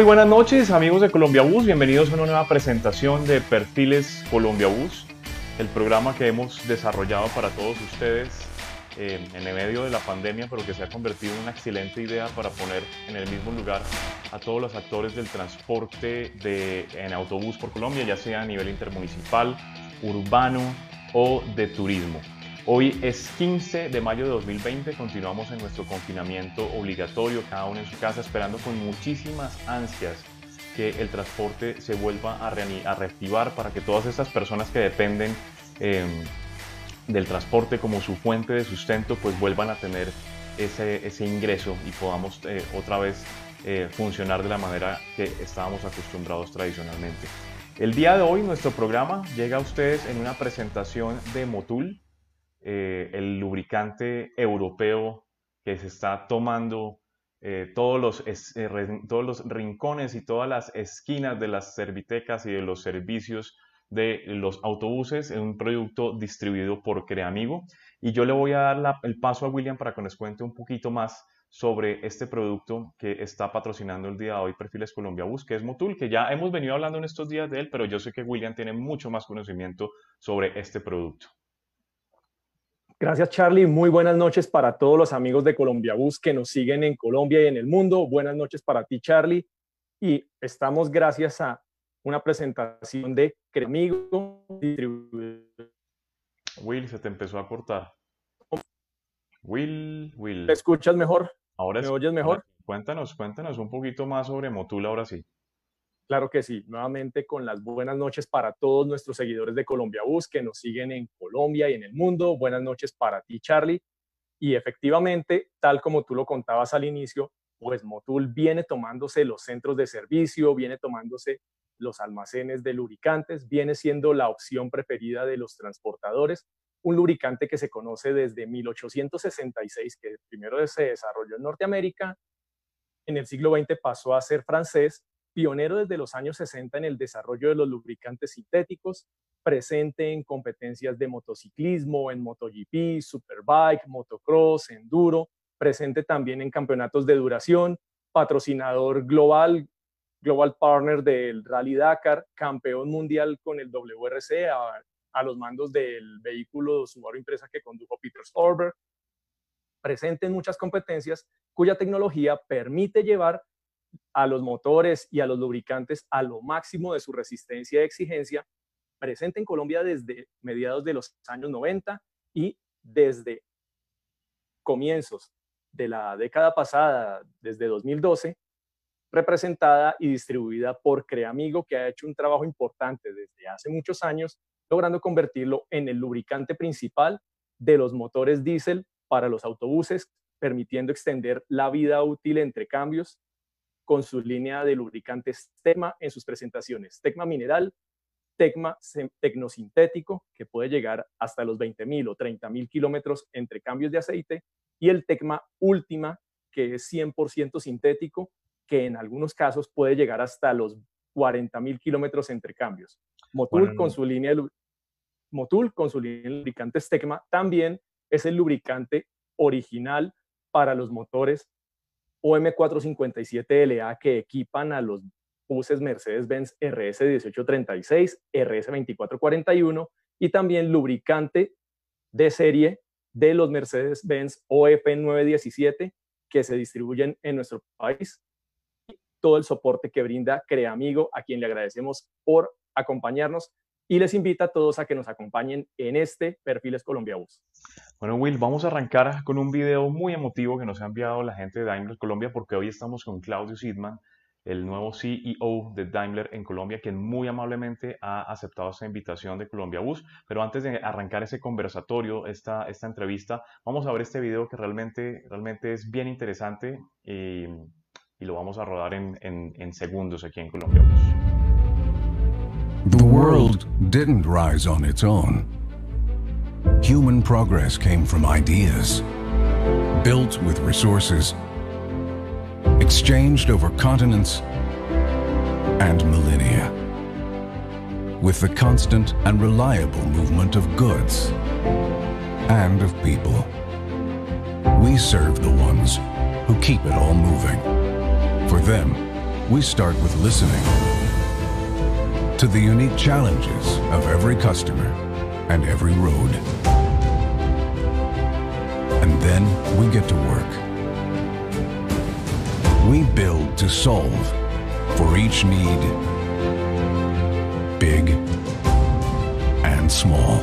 Muy buenas noches amigos de Colombia Bus, bienvenidos a una nueva presentación de Perfiles Colombia Bus, el programa que hemos desarrollado para todos ustedes eh, en el medio de la pandemia, pero que se ha convertido en una excelente idea para poner en el mismo lugar a todos los actores del transporte en autobús por Colombia, ya sea a nivel intermunicipal, urbano o de turismo. Hoy es 15 de mayo de 2020, continuamos en nuestro confinamiento obligatorio, cada uno en su casa, esperando con muchísimas ansias que el transporte se vuelva a, reactivar para que todas estas personas que dependen em, del transporte como su fuente de sustento, pues vuelvan a tener ese, ingreso y podamos eh, otra vez eh, funcionar de la manera que estábamos acostumbrados tradicionalmente. El día de hoy nuestro programa llega a ustedes en una presentación de Motul, eh, el lubricante europeo que se está tomando todos, los, todos los rincones y todas las esquinas de las servitecas y de los servicios de los autobuses, es un producto distribuido por Creamigo. Y yo le voy a dar el paso a William para que nos cuente un poquito más sobre este producto que está patrocinando el día de hoy Perfiles Colombia Bus, que es Motul, que ya hemos venido hablando en estos días de él, pero yo sé que William tiene mucho más conocimiento sobre este producto. Gracias Charlie, muy buenas noches para todos los amigos de Colombia Bus que nos siguen en Colombia y en el mundo. Buenas noches para ti Charlie. Y estamos gracias a una presentación de Cremigo Will, se te empezó a cortar. Will, Will. ¿Me escuchas mejor? Ahora ¿Me oyes mejor? Cuéntanos, cuéntanos un poquito más sobre Motul ahora sí. Claro que sí, nuevamente con las buenas noches para todos nuestros seguidores de Colombia Bus que nos siguen en Colombia y en el mundo. Buenas noches para ti, Charlie. Y efectivamente, tal como tú lo contabas al inicio, pues Motul viene tomándose los centros de servicio, viene tomándose los almacenes de lubricantes, viene siendo la opción preferida de los transportadores, un lubricante que se conoce desde 1866, que primero se desarrolló en Norteamérica, en el siglo XX pasó a ser francés, pionero desde los años 60 en el desarrollo de los lubricantes sintéticos, presente en competencias de motociclismo, en MotoGP, Superbike, motocross, enduro, presente también en campeonatos de duración, patrocinador global Global Partner del Rally Dakar, campeón mundial con el WRC a, los mandos del vehículo Subaru Impresa que condujo Peter Storber, presente en muchas competencias cuya tecnología permite llevar a los motores y a los lubricantes a lo máximo de su resistencia y exigencia, presente en Colombia desde mediados de los años 90 y desde comienzos de la década pasada, desde 2012, representada y distribuida por Creamigo, que ha hecho un trabajo importante desde hace muchos años, logrando convertirlo en el lubricante principal de los motores diésel para los autobuses, permitiendo extender la vida útil entre cambios con su línea de lubricantes Tecma en sus presentaciones. Tecma mineral, Tecma tecnosintético, que puede llegar hasta los 20.000 o 30.000 kilómetros entre cambios de aceite, y el Tecma Última, que es 100% sintético que en algunos casos puede llegar hasta los 40.000 kilómetros entre cambios. Motul, con su línea de, Motul con su línea de lubricantes Tecma también es el lubricante original para los motores OM457LA que equipan a los buses Mercedes-Benz RS1836, RS2441 y también lubricante de serie de los Mercedes-Benz OF917 que se distribuyen en nuestro país. Todo el soporte que brinda Creamigo, a quien le agradecemos por acompañarnos y les invita a todos a que nos acompañen en este Perfiles Colombia Bus. Bueno, Will, vamos a arrancar con un video muy emotivo que nos ha enviado la gente de Daimler Colombia porque hoy estamos con Claudio Sidman, el nuevo CEO de Daimler en Colombia, quien muy amablemente ha aceptado esta invitación de Colombia Bus. Pero antes de arrancar ese conversatorio, esta, esta entrevista, vamos a ver este video que realmente, realmente es bien interesante. y y lo vamos a rodar en, en, en segundos aquí en Colombia. The world didn't rise on its own. Human progress came from ideas, built with resources, exchanged over continents and millennia, with the constant and reliable movement of goods and of people. We serve the ones who keep it all moving. For them, we start with listening to the unique challenges of every customer and every road. And then we get to work. We build to solve for each need, big and small.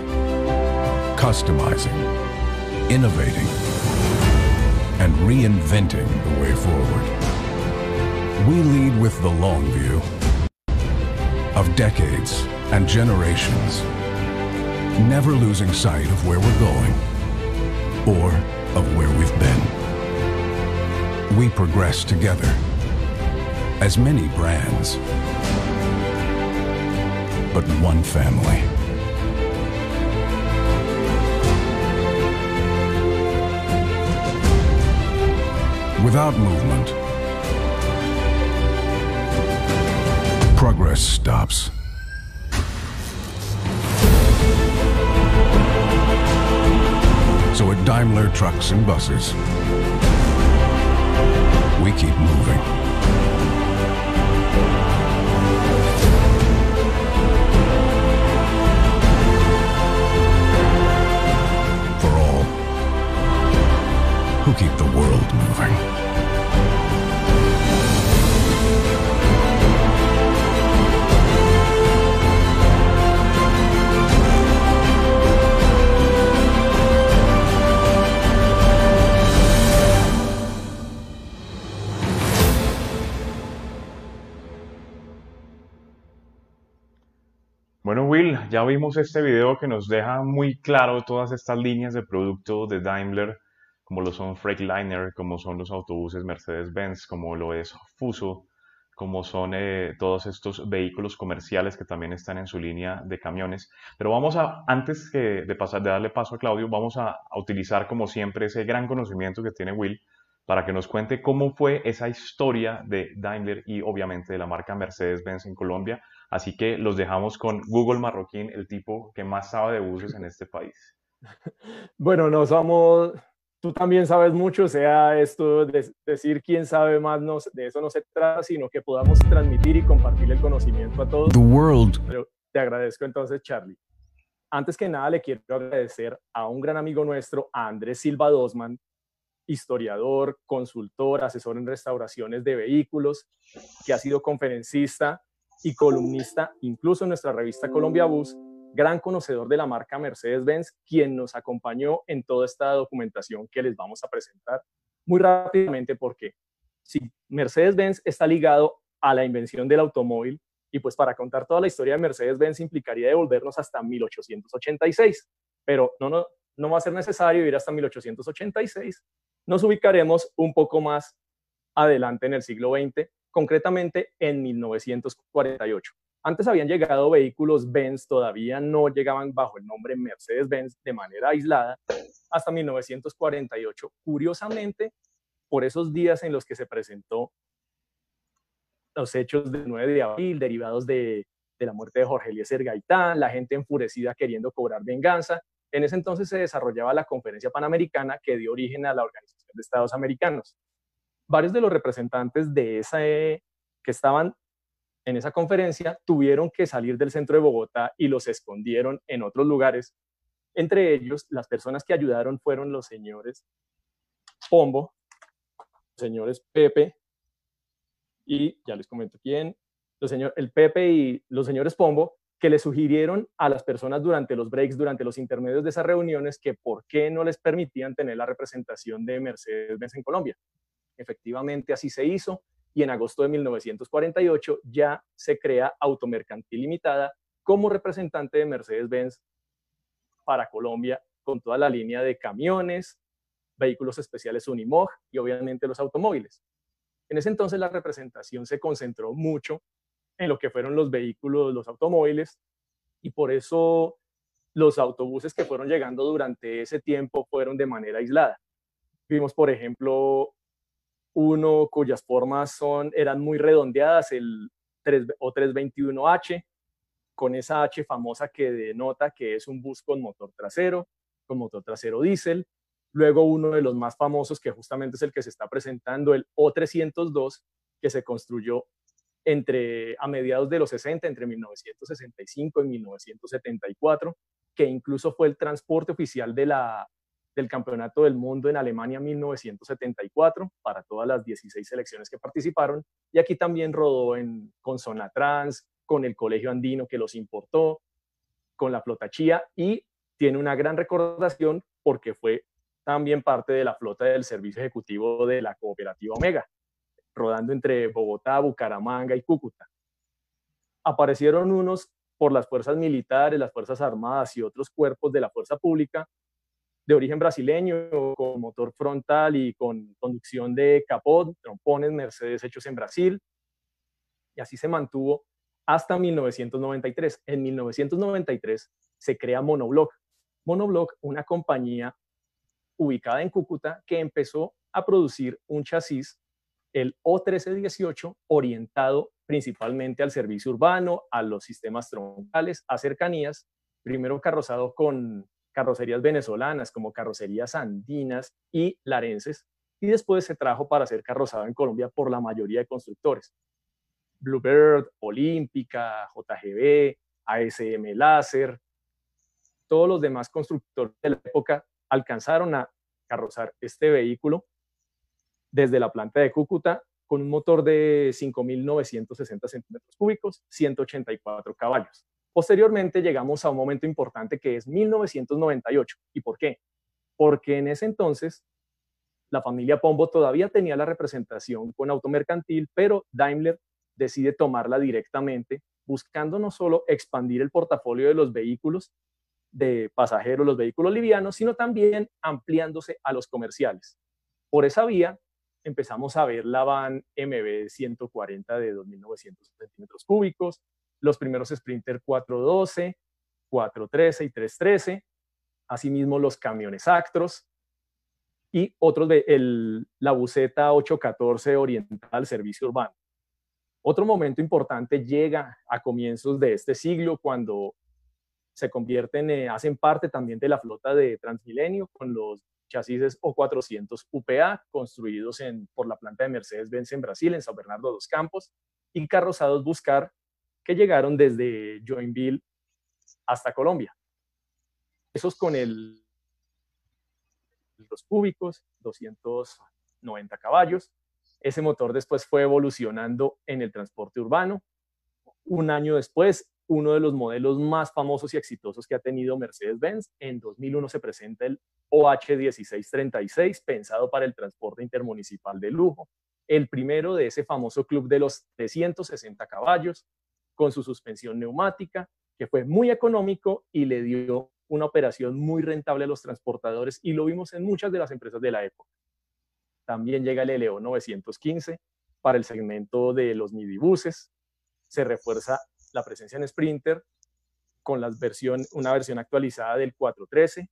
Customizing, innovating, and reinventing the way forward. We lead with the long view of decades and generations, never losing sight of where we're going or of where we've been. We progress together as many brands, but one family. Without movement, progress stops. So at Daimler Trucks and Buses, we keep moving. For all who keep the world moving. Ya vimos este video que nos deja muy claro todas estas líneas de producto de Daimler, como lo son Freightliner, como son los autobuses Mercedes-Benz, como lo es Fuso, como son eh, todos estos vehículos comerciales que también están en su línea de camiones. Pero vamos a, antes de, pasar, de darle paso a Claudio, vamos a utilizar como siempre ese gran conocimiento que tiene Will para que nos cuente cómo fue esa historia de Daimler y obviamente de la marca Mercedes-Benz en Colombia. Así que los dejamos con Google Marroquín, el tipo que más sabe de buses en este país. Bueno, no somos, tú también sabes mucho, o sea, esto de decir quién sabe más, no, de eso no se trata, sino que podamos transmitir y compartir el conocimiento a todos. The world Pero te agradezco entonces, Charlie. Antes que nada, le quiero agradecer a un gran amigo nuestro, a Andrés Silva Dosman, historiador, consultor, asesor en restauraciones de vehículos, que ha sido conferencista y columnista, incluso en nuestra revista Colombia Bus, gran conocedor de la marca Mercedes-Benz, quien nos acompañó en toda esta documentación que les vamos a presentar muy rápidamente porque si Mercedes-Benz está ligado a la invención del automóvil y pues para contar toda la historia de Mercedes-Benz implicaría devolvernos hasta 1886, pero no, no, no va a ser necesario ir hasta 1886, nos ubicaremos un poco más adelante en el siglo XX, concretamente en 1948. Antes habían llegado vehículos Benz, todavía no llegaban bajo el nombre Mercedes-Benz de manera aislada hasta 1948. Curiosamente, por esos días en los que se presentó los hechos del 9 de abril derivados de, la muerte de Jorge Eliezer Gaitán, la gente enfurecida queriendo cobrar venganza, en ese entonces se desarrollaba la Conferencia Panamericana que dio origen a la Organización de Estados Americanos. Varios de los representantes de esa, eh, que estaban en esa conferencia tuvieron que salir del centro de Bogotá y los escondieron en otros lugares. Entre ellos, las personas que ayudaron fueron los señores Pombo, señores Pepe y ya les comento quién, los señor, el Pepe y los señores Pombo, que le sugirieron a las personas durante los breaks, durante los intermedios de esas reuniones, que por qué no les permitían tener la representación de Mercedes-Benz en Colombia. Efectivamente, así se hizo y en agosto de 1948 ya se crea Automercantil Limitada como representante de Mercedes-Benz para Colombia con toda la línea de camiones, vehículos especiales Unimog y obviamente los automóviles. En ese entonces la representación se concentró mucho en lo que fueron los vehículos, los automóviles, y por eso los autobuses que fueron llegando durante ese tiempo fueron de manera aislada. Vimos, por ejemplo, uno cuyas formas son, eran muy redondeadas, el 3, o 321H, con esa H famosa que denota que es un bus con motor trasero, con motor trasero diésel. Luego uno de los más famosos, que justamente es el que se está presentando, el O302, que se construyó entre, a mediados de los 60, entre 1965 y 1974, que incluso fue el transporte oficial de la, del Campeonato del Mundo en Alemania 1974 para todas las 16 selecciones que participaron. Y aquí también rodó en, con Zona Trans, con el Colegio Andino que los importó, con la flota Chía y tiene una gran recordación porque fue también parte de la flota del servicio ejecutivo de la cooperativa Omega, rodando entre Bogotá, Bucaramanga y Cúcuta. Aparecieron unos por las fuerzas militares, las fuerzas armadas y otros cuerpos de la fuerza pública de origen brasileño, con motor frontal y con conducción de capot, trompones Mercedes hechos en Brasil. Y así se mantuvo hasta 1993. En 1993 se crea Monoblock. Monoblock, una compañía ubicada en Cúcuta que empezó a producir un chasis, el O1318, orientado principalmente al servicio urbano, a los sistemas troncales, a cercanías, primero carrozado con carrocerías venezolanas como carrocerías andinas y larenses, y después se trajo para ser carrozado en Colombia por la mayoría de constructores. Bluebird, Olímpica, JGB, ASM Láser, todos los demás constructores de la época alcanzaron a carrozar este vehículo desde la planta de Cúcuta con un motor de 5.960 centímetros cúbicos, 184 caballos. Posteriormente llegamos a un momento importante que es 1998. ¿Y por qué? Porque en ese entonces la familia Pombo todavía tenía la representación con automercantil, pero Daimler decide tomarla directamente, buscando no solo expandir el portafolio de los vehículos de pasajeros, los vehículos livianos, sino también ampliándose a los comerciales. Por esa vía empezamos a ver la van MB 140 de 2.900 centímetros cúbicos, los primeros Sprinter 412, 413 y 313, asimismo los camiones Actros y otros de el, la buceta 814 oriental servicio urbano. Otro momento importante llega a comienzos de este siglo cuando se convierten, eh, hacen parte también de la flota de Transmilenio con los chasis O400 UPA construidos en, por la planta de Mercedes-Benz en Brasil, en San Bernardo dos Campos, y carrozados Buscar que llegaron desde Joinville hasta Colombia. Esos con el, los cúbicos, 290 caballos, ese motor después fue evolucionando en el transporte urbano. Un año después, uno de los modelos más famosos y exitosos que ha tenido Mercedes-Benz, en 2001 se presenta el OH1636, pensado para el transporte intermunicipal de lujo, el primero de ese famoso club de los 360 caballos, con su suspensión neumática, que fue muy económico y le dio una operación muy rentable a los transportadores y lo vimos en muchas de las empresas de la época. También llega el LO 915 para el segmento de los midibuses. Se refuerza la presencia en Sprinter con la versión, una versión actualizada del 413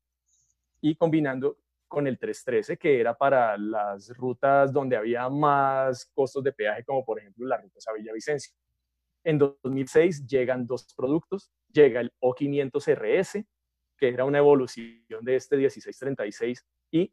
y combinando con el 313, que era para las rutas donde había más costos de peaje, como por ejemplo la ruta a Villavicencio. En 2006 llegan dos productos. Llega el O500RS, que era una evolución de este 1636, y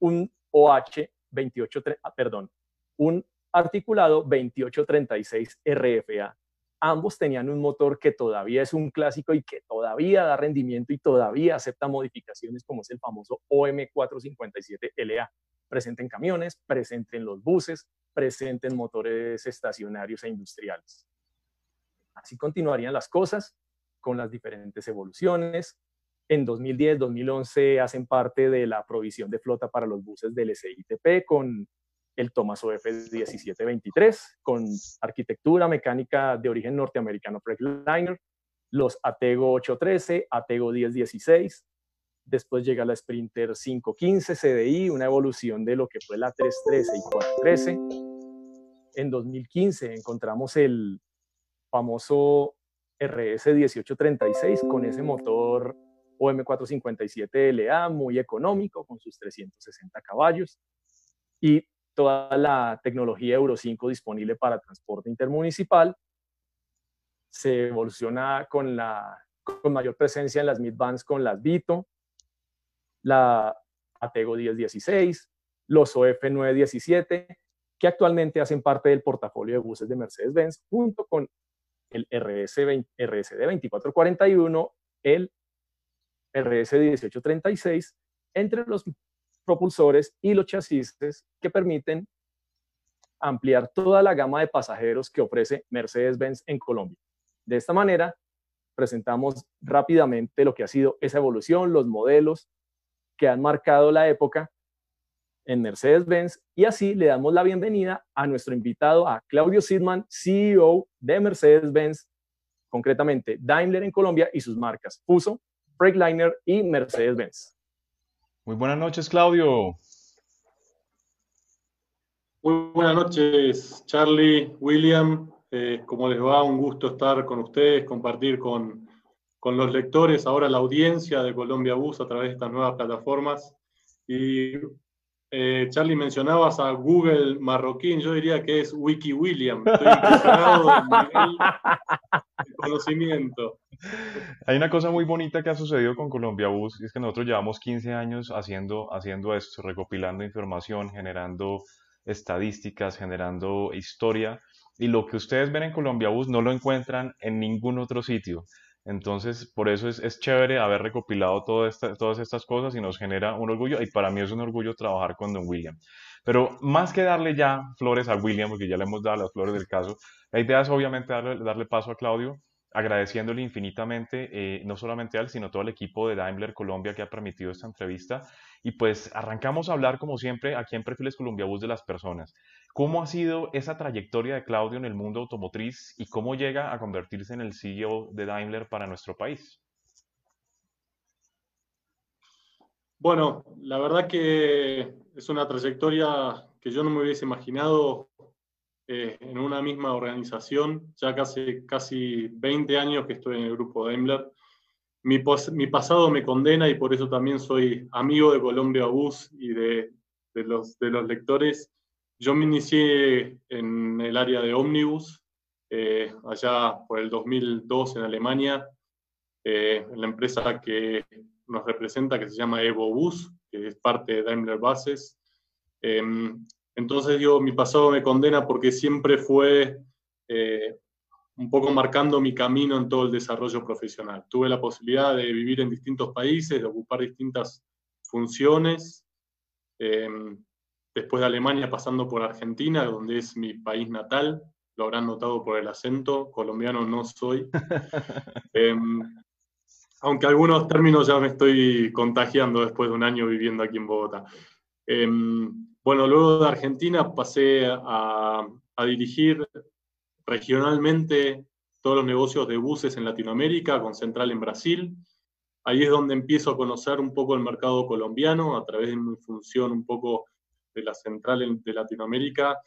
un OH 28, ah, perdón, un articulado 2836 RFA. Ambos tenían un motor que todavía es un clásico y que todavía da rendimiento y todavía acepta modificaciones como es el famoso OM457LA. Presente en camiones, presente en los buses, presente en motores estacionarios e industriales. Así continuarían las cosas con las diferentes evoluciones. En 2010-2011 hacen parte de la provisión de flota para los buses del SITP con el Thomas OF 1723, con arquitectura mecánica de origen norteamericano Freightliner, los Atego 813, Atego 1016, después llega la Sprinter 515 CDI, una evolución de lo que fue la 313 y 413. En 2015 encontramos el famoso RS 1836 con ese motor OM457LA muy económico con sus 360 caballos y toda la tecnología Euro 5 disponible para transporte intermunicipal. Se evoluciona con, la, con mayor presencia en las midbands con las Vito, la Atego 1016, los OF 917 que actualmente hacen parte del portafolio de buses de Mercedes-Benz, junto con el RS RSD 2441, el RS 1836, entre los propulsores y los chasis que permiten ampliar toda la gama de pasajeros que ofrece Mercedes-Benz en Colombia. De esta manera, presentamos rápidamente lo que ha sido esa evolución, los modelos que han marcado la época en Mercedes-Benz y así le damos la bienvenida a nuestro invitado, a Claudio Sidman, CEO de Mercedes-Benz, concretamente Daimler en Colombia y sus marcas Fuso, Freightliner y Mercedes-Benz. Muy buenas noches, Claudio. Muy buenas noches, Charlie, William. Eh, ¿Cómo les va? Un gusto estar con ustedes, compartir con, con los lectores, ahora la audiencia de Colombia Bus a través de estas nuevas plataformas. Y eh, Charlie, mencionabas a Google marroquín, yo diría que es Wiki William. Estoy impresionado del conocimiento. Hay una cosa muy bonita que ha sucedido con Colombia Bus, y es que nosotros llevamos 15 años haciendo, haciendo esto, recopilando información, generando estadísticas, generando historia. Y lo que ustedes ven en Colombia Bus no lo encuentran en ningún otro sitio. Entonces, por eso es, es chévere haber recopilado todas estas cosas y nos genera un orgullo. Y para mí es un orgullo trabajar con Don William. Pero más que darle ya flores a William, porque ya le hemos dado las flores del caso, la idea es obviamente darle, darle paso a Claudio agradeciéndole infinitamente, eh, no solamente a él, sino todo el equipo de Daimler Colombia que ha permitido esta entrevista. Y pues arrancamos a hablar, como siempre, aquí en Perfiles Colombia Bus de las personas. ¿Cómo ha sido esa trayectoria de Claudio en el mundo automotriz y cómo llega a convertirse en el CEO de Daimler para nuestro país? Bueno, la verdad que es una trayectoria que yo no me hubiese imaginado eh, en una misma organización, ya casi, casi 20 años que estoy en el grupo Daimler. Mi, mi pasado me condena y por eso también soy amigo de Colombia Bus y de, de, los, de los lectores. Yo me inicié en el área de Omnibus, eh, allá por el 2002 en Alemania, eh, en la empresa que nos representa, que se llama Evo Bus, que es parte de Daimler Buses. Em, entonces, digo, mi pasado me condena porque siempre fue eh, un poco marcando mi camino en todo el desarrollo profesional. Tuve la posibilidad de vivir en distintos países, de ocupar distintas funciones. Em, después de Alemania, pasando por Argentina, donde es mi país natal, lo habrán notado por el acento, colombiano no soy. Em, aunque algunos términos ya me estoy contagiando después de un año viviendo aquí en Bogotá. Em, bueno, luego de Argentina pasé a, dirigir regionalmente todos los negocios de buses en Latinoamérica, con central en Brasil. Ahí es donde empiezo a conocer un poco el mercado colombiano a través de mi función un poco de la central de Latinoamérica,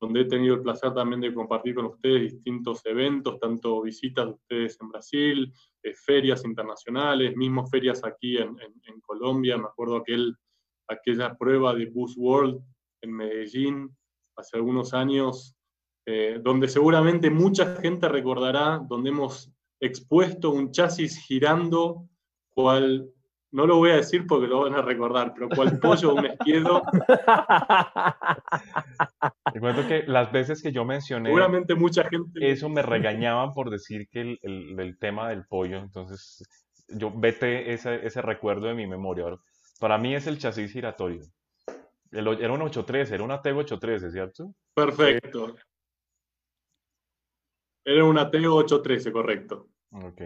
donde he tenido el placer también de compartir con ustedes distintos eventos, tanto visitas de ustedes en Brasil, eh, ferias internacionales, mismos ferias aquí en, en Colombia. Me acuerdo aquel aquella prueba de Bus World en Medellín hace algunos años, eh, donde seguramente mucha gente recordará, donde hemos expuesto un chasis girando, cual, no lo voy a decir porque lo van a recordar, pero cual pollo un esquiedo. Recuerdo que las veces que yo mencioné, seguramente mucha gente... Eso me regañaban por decir que el, el, tema del pollo, entonces yo vete ese, ese recuerdo de mi memoria. Para mí es el chasis giratorio. era un 813, era un Atego 813, ¿cierto? Perfecto. Era un Atego 813, correcto. Ok.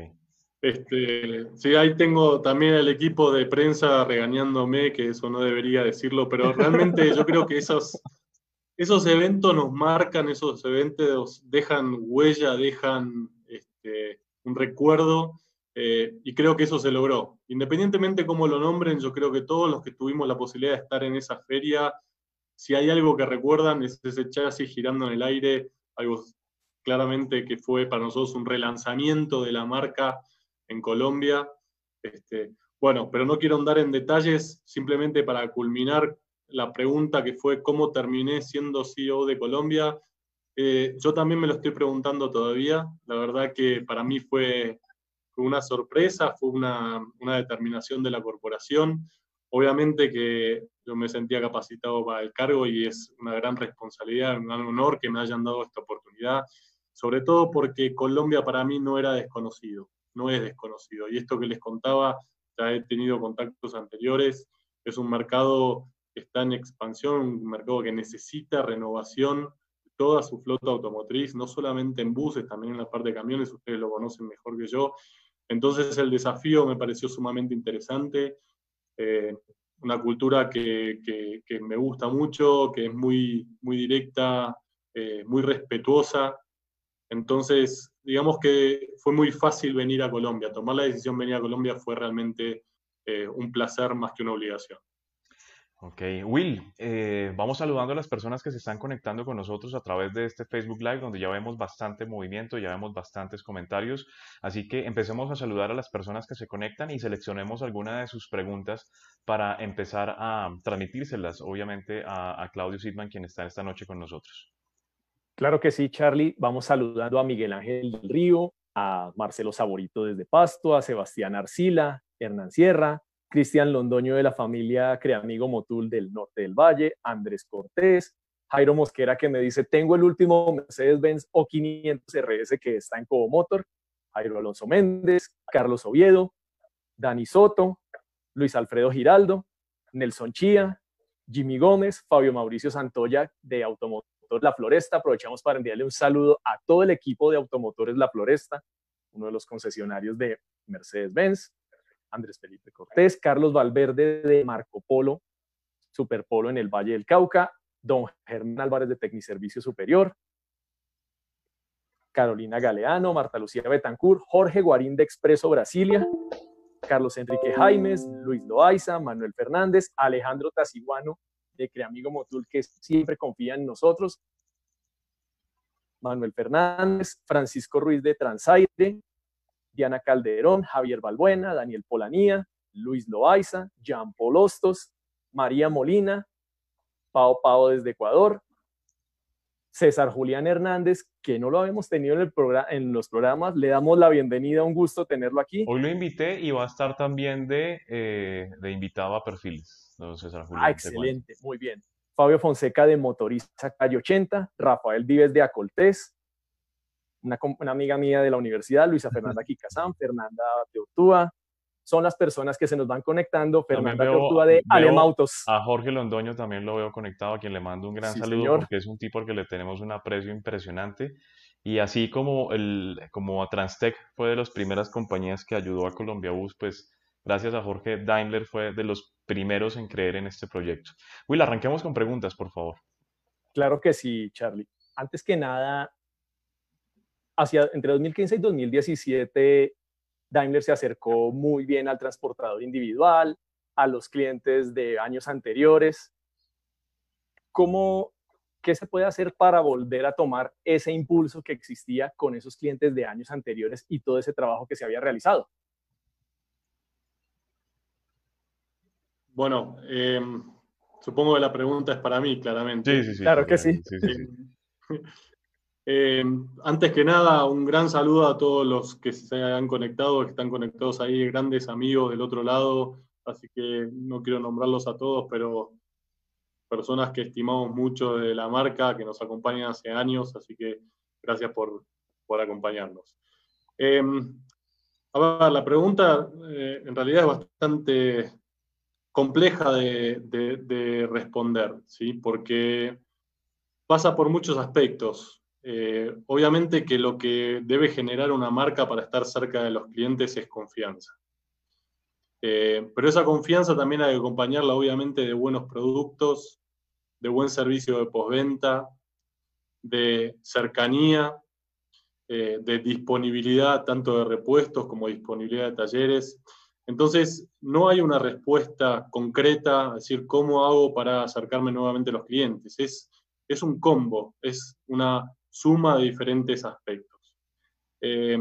Este, sí, ahí tengo también el equipo de prensa regañándome, que eso no debería decirlo, pero realmente yo creo que esos, esos eventos nos marcan, esos eventos dejan huella, dejan este, un recuerdo eh, y creo que eso se logró. Independientemente cómo lo nombren, yo creo que todos los que tuvimos la posibilidad de estar en esa feria, si hay algo que recuerdan es ese chasis girando en el aire, algo claramente que fue para nosotros un relanzamiento de la marca en Colombia. Este, bueno, pero no quiero andar en detalles, simplemente para culminar la pregunta que fue cómo terminé siendo CEO de Colombia. Eh, yo también me lo estoy preguntando todavía. La verdad que para mí fue una sorpresa, fue una, determinación de la corporación. obviamente que yo me sentía capacitado para el cargo y es una gran responsabilidad, un gran honor que me hayan dado esta oportunidad, sobre todo porque Colombia para mí no era desconocido, no es desconocido. Y esto que les contaba, ya he tenido contactos anteriores, es un mercado que está en expansión, un mercado que necesita renovación, toda su flota automotriz, no solamente en buses, también en la parte de camiones, ustedes lo conocen mejor que yo. Entonces el desafío me pareció sumamente interesante, eh, una cultura que, que, me gusta mucho, que es muy, muy directa, eh, muy respetuosa. Entonces, digamos que fue muy fácil venir a Colombia. Tomar la decisión de venir a Colombia fue realmente eh, un placer más que una obligación. Ok, Will, eh, vamos saludando a las personas que se están conectando con nosotros a través de este Facebook Live, donde ya vemos bastante movimiento, ya vemos bastantes comentarios. Así que empecemos a saludar a las personas que se conectan y seleccionemos alguna de sus preguntas para empezar a transmitírselas, obviamente, a, Claudio Sidman, quien está esta noche con nosotros. Claro que sí, Charlie. Vamos saludando a Miguel Ángel del Río, a Marcelo Saborito desde Pasto, a Sebastián Arcila, Hernán Sierra, Cristian Londoño de la familia Creamigo Motul del norte del Valle, Andrés Cortés, Jairo Mosquera que me dice, tengo el último Mercedes-Benz O500 RS que está en Cobo Motor, Jairo Alonso Méndez, Carlos Oviedo, Dani Soto, Luis Alfredo Giraldo, Nelson Chía, Jimmy Gómez, Fabio Mauricio Santoya de Automotor La Floresta. Aprovechamos para enviarle un saludo a todo el equipo de Automotores La Floresta, uno de los concesionarios de Mercedes-Benz. Andrés Felipe Cortés, Carlos Valverde de Marco Polo, Superpolo en el Valle del Cauca, don Germán Álvarez de Tecniservicio Superior, Carolina Galeano, Marta Lucía Betancourt, Jorge Guarín de Expreso Brasilia, Carlos Enrique Jaimes, Luis Loaiza, Manuel Fernández, Alejandro Taciguano de Creamigo Motul, que siempre confía en nosotros, Manuel Fernández, Francisco Ruiz de Transaire, Diana Calderón, Javier Balbuena, Daniel Polanía, Luis Loaiza, Jean Polostos, María Molina, Pao Pao desde Ecuador, César Julián Hernández, que no lo habíamos tenido en, el en los programas. Le damos la bienvenida, un gusto tenerlo aquí. Hoy lo invité y va a estar también de, eh, de invitado a perfiles, don César Julián. Ah, excelente, muy bien. Fabio Fonseca de Motorista Calle 80, Rafael Vives de Acoltés, una, amiga mía de la universidad, Luisa Fernanda Kikazán, Fernanda Teotúa, son las personas que se nos van conectando. Fernanda Teotúa de Alemautos. A Jorge Londoño también lo veo conectado, a quien le mando un gran saludo porque es un tipo al que le tenemos un aprecio impresionante. Y así como, el, como a Transtec fue de las primeras compañías que ayudó a Colombia Bus, pues gracias a Jorge Daimler fue de los primeros en creer en este proyecto. Will, arranquemos con preguntas, por favor. Claro que sí, Charlie. Antes que nada, hacia, entre 2015 y 2017, Daimler se acercó muy bien al transportador individual, a los clientes de años anteriores. ¿Cómo, ¿Qué se puede hacer para volver a tomar ese impulso que existía con esos clientes de años anteriores y todo ese trabajo que se había realizado? Bueno, em, supongo que la pregunta es para mí, claramente. Sí, sí, sí. Claro que sí. Eh, antes que nada, un gran saludo a todos los que se han conectado, que están conectados ahí, grandes amigos del otro lado, así que no quiero nombrarlos a todos, pero personas que estimamos mucho de la marca, que nos acompañan hace años, así que gracias por, acompañarnos. Eh, a ver, la pregunta eh, en realidad es bastante compleja de, de responder, ¿sí? porque pasa por muchos aspectos. Eh, obviamente que lo que debe generar una marca para estar cerca de los clientes es confianza. Eh, pero esa confianza también hay que acompañarla obviamente de buenos productos, de buen servicio de postventa, de cercanía, eh, de disponibilidad tanto de repuestos como disponibilidad de talleres. Entonces, no hay una respuesta concreta, a decir, ¿cómo hago para acercarme nuevamente a los clientes? Es, es un combo, es una suma de diferentes aspectos. Eh,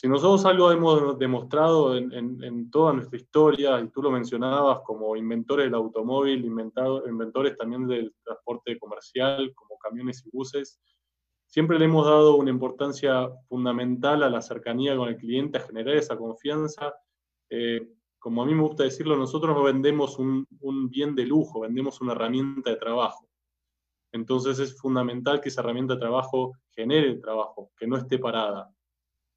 si nosotros algo hemos demostrado en, toda nuestra historia, y tú lo mencionabas como inventores del automóvil, inventores también del transporte comercial, como camiones y buses, siempre le hemos dado una importancia fundamental a la cercanía con el cliente, a generar esa confianza. Eh, como a mí me gusta decirlo, nosotros no vendemos un, bien de lujo, vendemos una herramienta de trabajo. Entonces es fundamental que esa herramienta de trabajo genere trabajo, que no esté parada.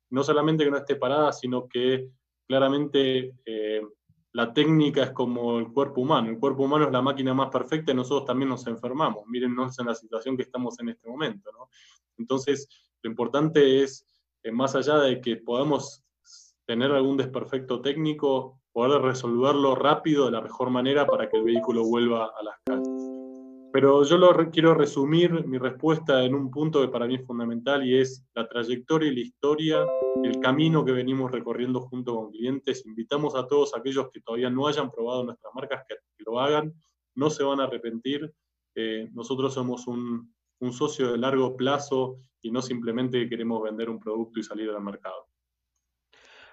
No solamente que no esté parada, sino que claramente eh, la técnica es como el cuerpo humano. El cuerpo humano es la máquina más perfecta y nosotros también nos enfermamos. Mírennos en la situación que estamos en este momento. Entonces, lo importante es, eh, más allá de que podamos tener algún desperfecto técnico, poder resolverlo rápido de la mejor manera para que el vehículo vuelva a las calles. Pero yo lo quiero resumir mi respuesta en un punto que para mí es fundamental y es la trayectoria y la historia, el camino que venimos recorriendo junto con clientes. Invitamos a todos aquellos que todavía no hayan probado nuestras marcas que, lo hagan, no se van a arrepentir. Eh, nosotros somos un, un socio de largo plazo y no simplemente queremos vender un producto y salir al mercado.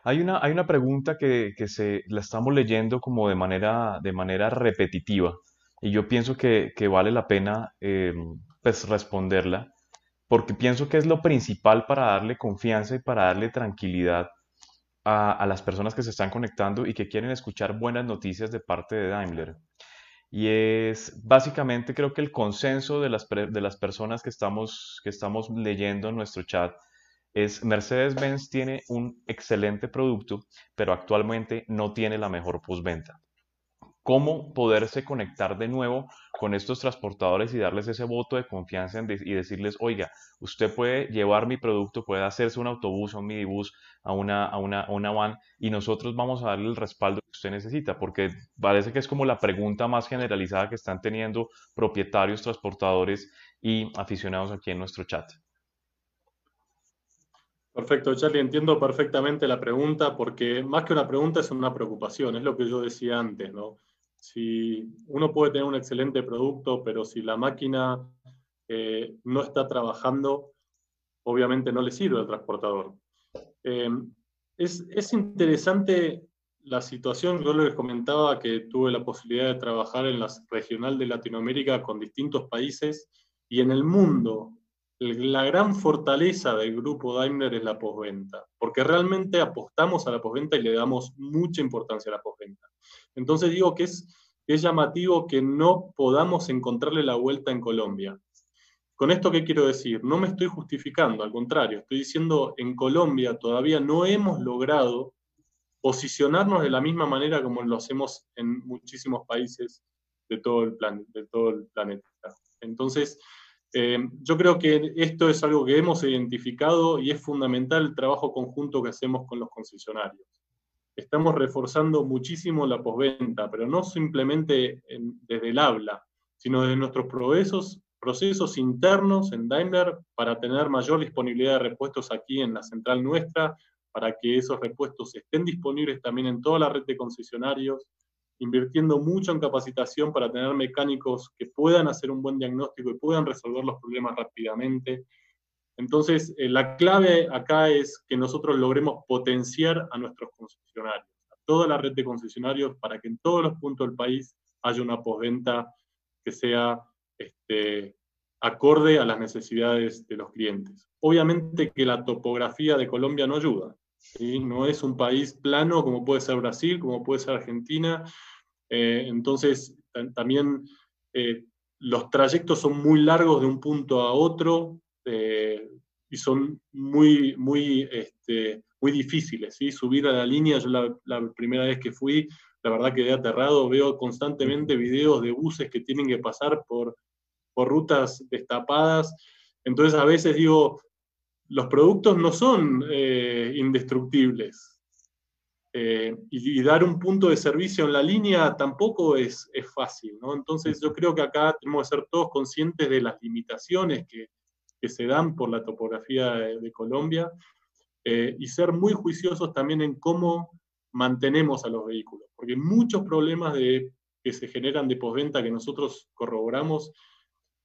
Hay una, hay una pregunta que, que, se, la estamos leyendo como de manera, de manera repetitiva y yo pienso que, que vale la pena eh, pues responderla porque pienso que es lo principal para darle confianza y para darle tranquilidad a, a, las personas que se están conectando y que quieren escuchar buenas noticias de parte de Daimler. Y es básicamente creo que el consenso de las, de las personas que estamos, que estamos leyendo en nuestro chat es Mercedes-Benz tiene un excelente producto, pero actualmente no tiene la mejor postventa. ¿Cómo poderse conectar de nuevo con estos transportadores y darles ese voto de confianza y decirles, oiga, usted puede llevar mi producto, puede hacerse un autobús, un minibús, a una, a una, a una van y nosotros vamos a darle el respaldo que usted necesita? Porque parece que es como la pregunta más generalizada que están teniendo propietarios, transportadores y aficionados aquí en nuestro chat. Perfecto, Charlie, entiendo perfectamente la pregunta porque más que una pregunta es una preocupación, es lo que yo decía antes, ¿no? Si uno puede tener un excelente producto, pero si la máquina eh, no está trabajando, obviamente no le sirve al transportador. Em, es, es, interesante la situación, yo les comentaba que tuve la posibilidad de trabajar en la regional de Latinoamérica con distintos países y en el mundo la gran fortaleza del grupo Daimler es la postventa, porque realmente apostamos a la postventa y le damos mucha importancia a la postventa. Entonces digo que es, llamativo que no podamos encontrarle la vuelta en Colombia. ¿Con esto qué quiero decir? No me estoy justificando, al contrario, estoy diciendo en Colombia todavía no hemos logrado posicionarnos de la misma manera como lo hacemos en muchísimos países de todo el planeta. Entonces, eh, yo creo que esto es algo que hemos identificado y es fundamental el trabajo conjunto que hacemos con los concesionarios. Estamos reforzando muchísimo la posventa, pero no simplemente desde el habla, sino desde nuestros procesos, procesos internos en Daimler para tener mayor disponibilidad de repuestos aquí en la central nuestra, para que esos repuestos estén disponibles también en toda la red de concesionarios, invirtiendo mucho en capacitación para tener mecánicos que puedan hacer un buen diagnóstico y puedan resolver los problemas rápidamente. Entonces, eh, la clave acá es que nosotros logremos potenciar a nuestros concesionarios, a toda la red de concesionarios, para que en todos los puntos del país haya una postventa que sea este, acorde a las necesidades de los clientes. Obviamente que la topografía de Colombia no ayuda. No es un país plano como puede ser Brasil, como puede ser Argentina, eh, entonces, también eh, los trayectos son muy largos de un punto a otro eh, y son muy, muy, este, muy difíciles. ¿sí? Subir a la línea, yo la, primera vez que fui, la verdad quedé aterrado, veo constantemente videos de buses que tienen que pasar por, por rutas destapadas. Entonces a veces digo, los productos no son indestructibles, eh, y, dar un punto de servicio en la línea tampoco es, fácil, ¿no? Entonces yo creo que acá tenemos que ser todos conscientes de las limitaciones que, se dan por la topografía de, Colombia eh, y ser muy juiciosos también en cómo mantenemos a los vehículos, porque muchos problemas que se generan de postventa que nosotros corroboramos,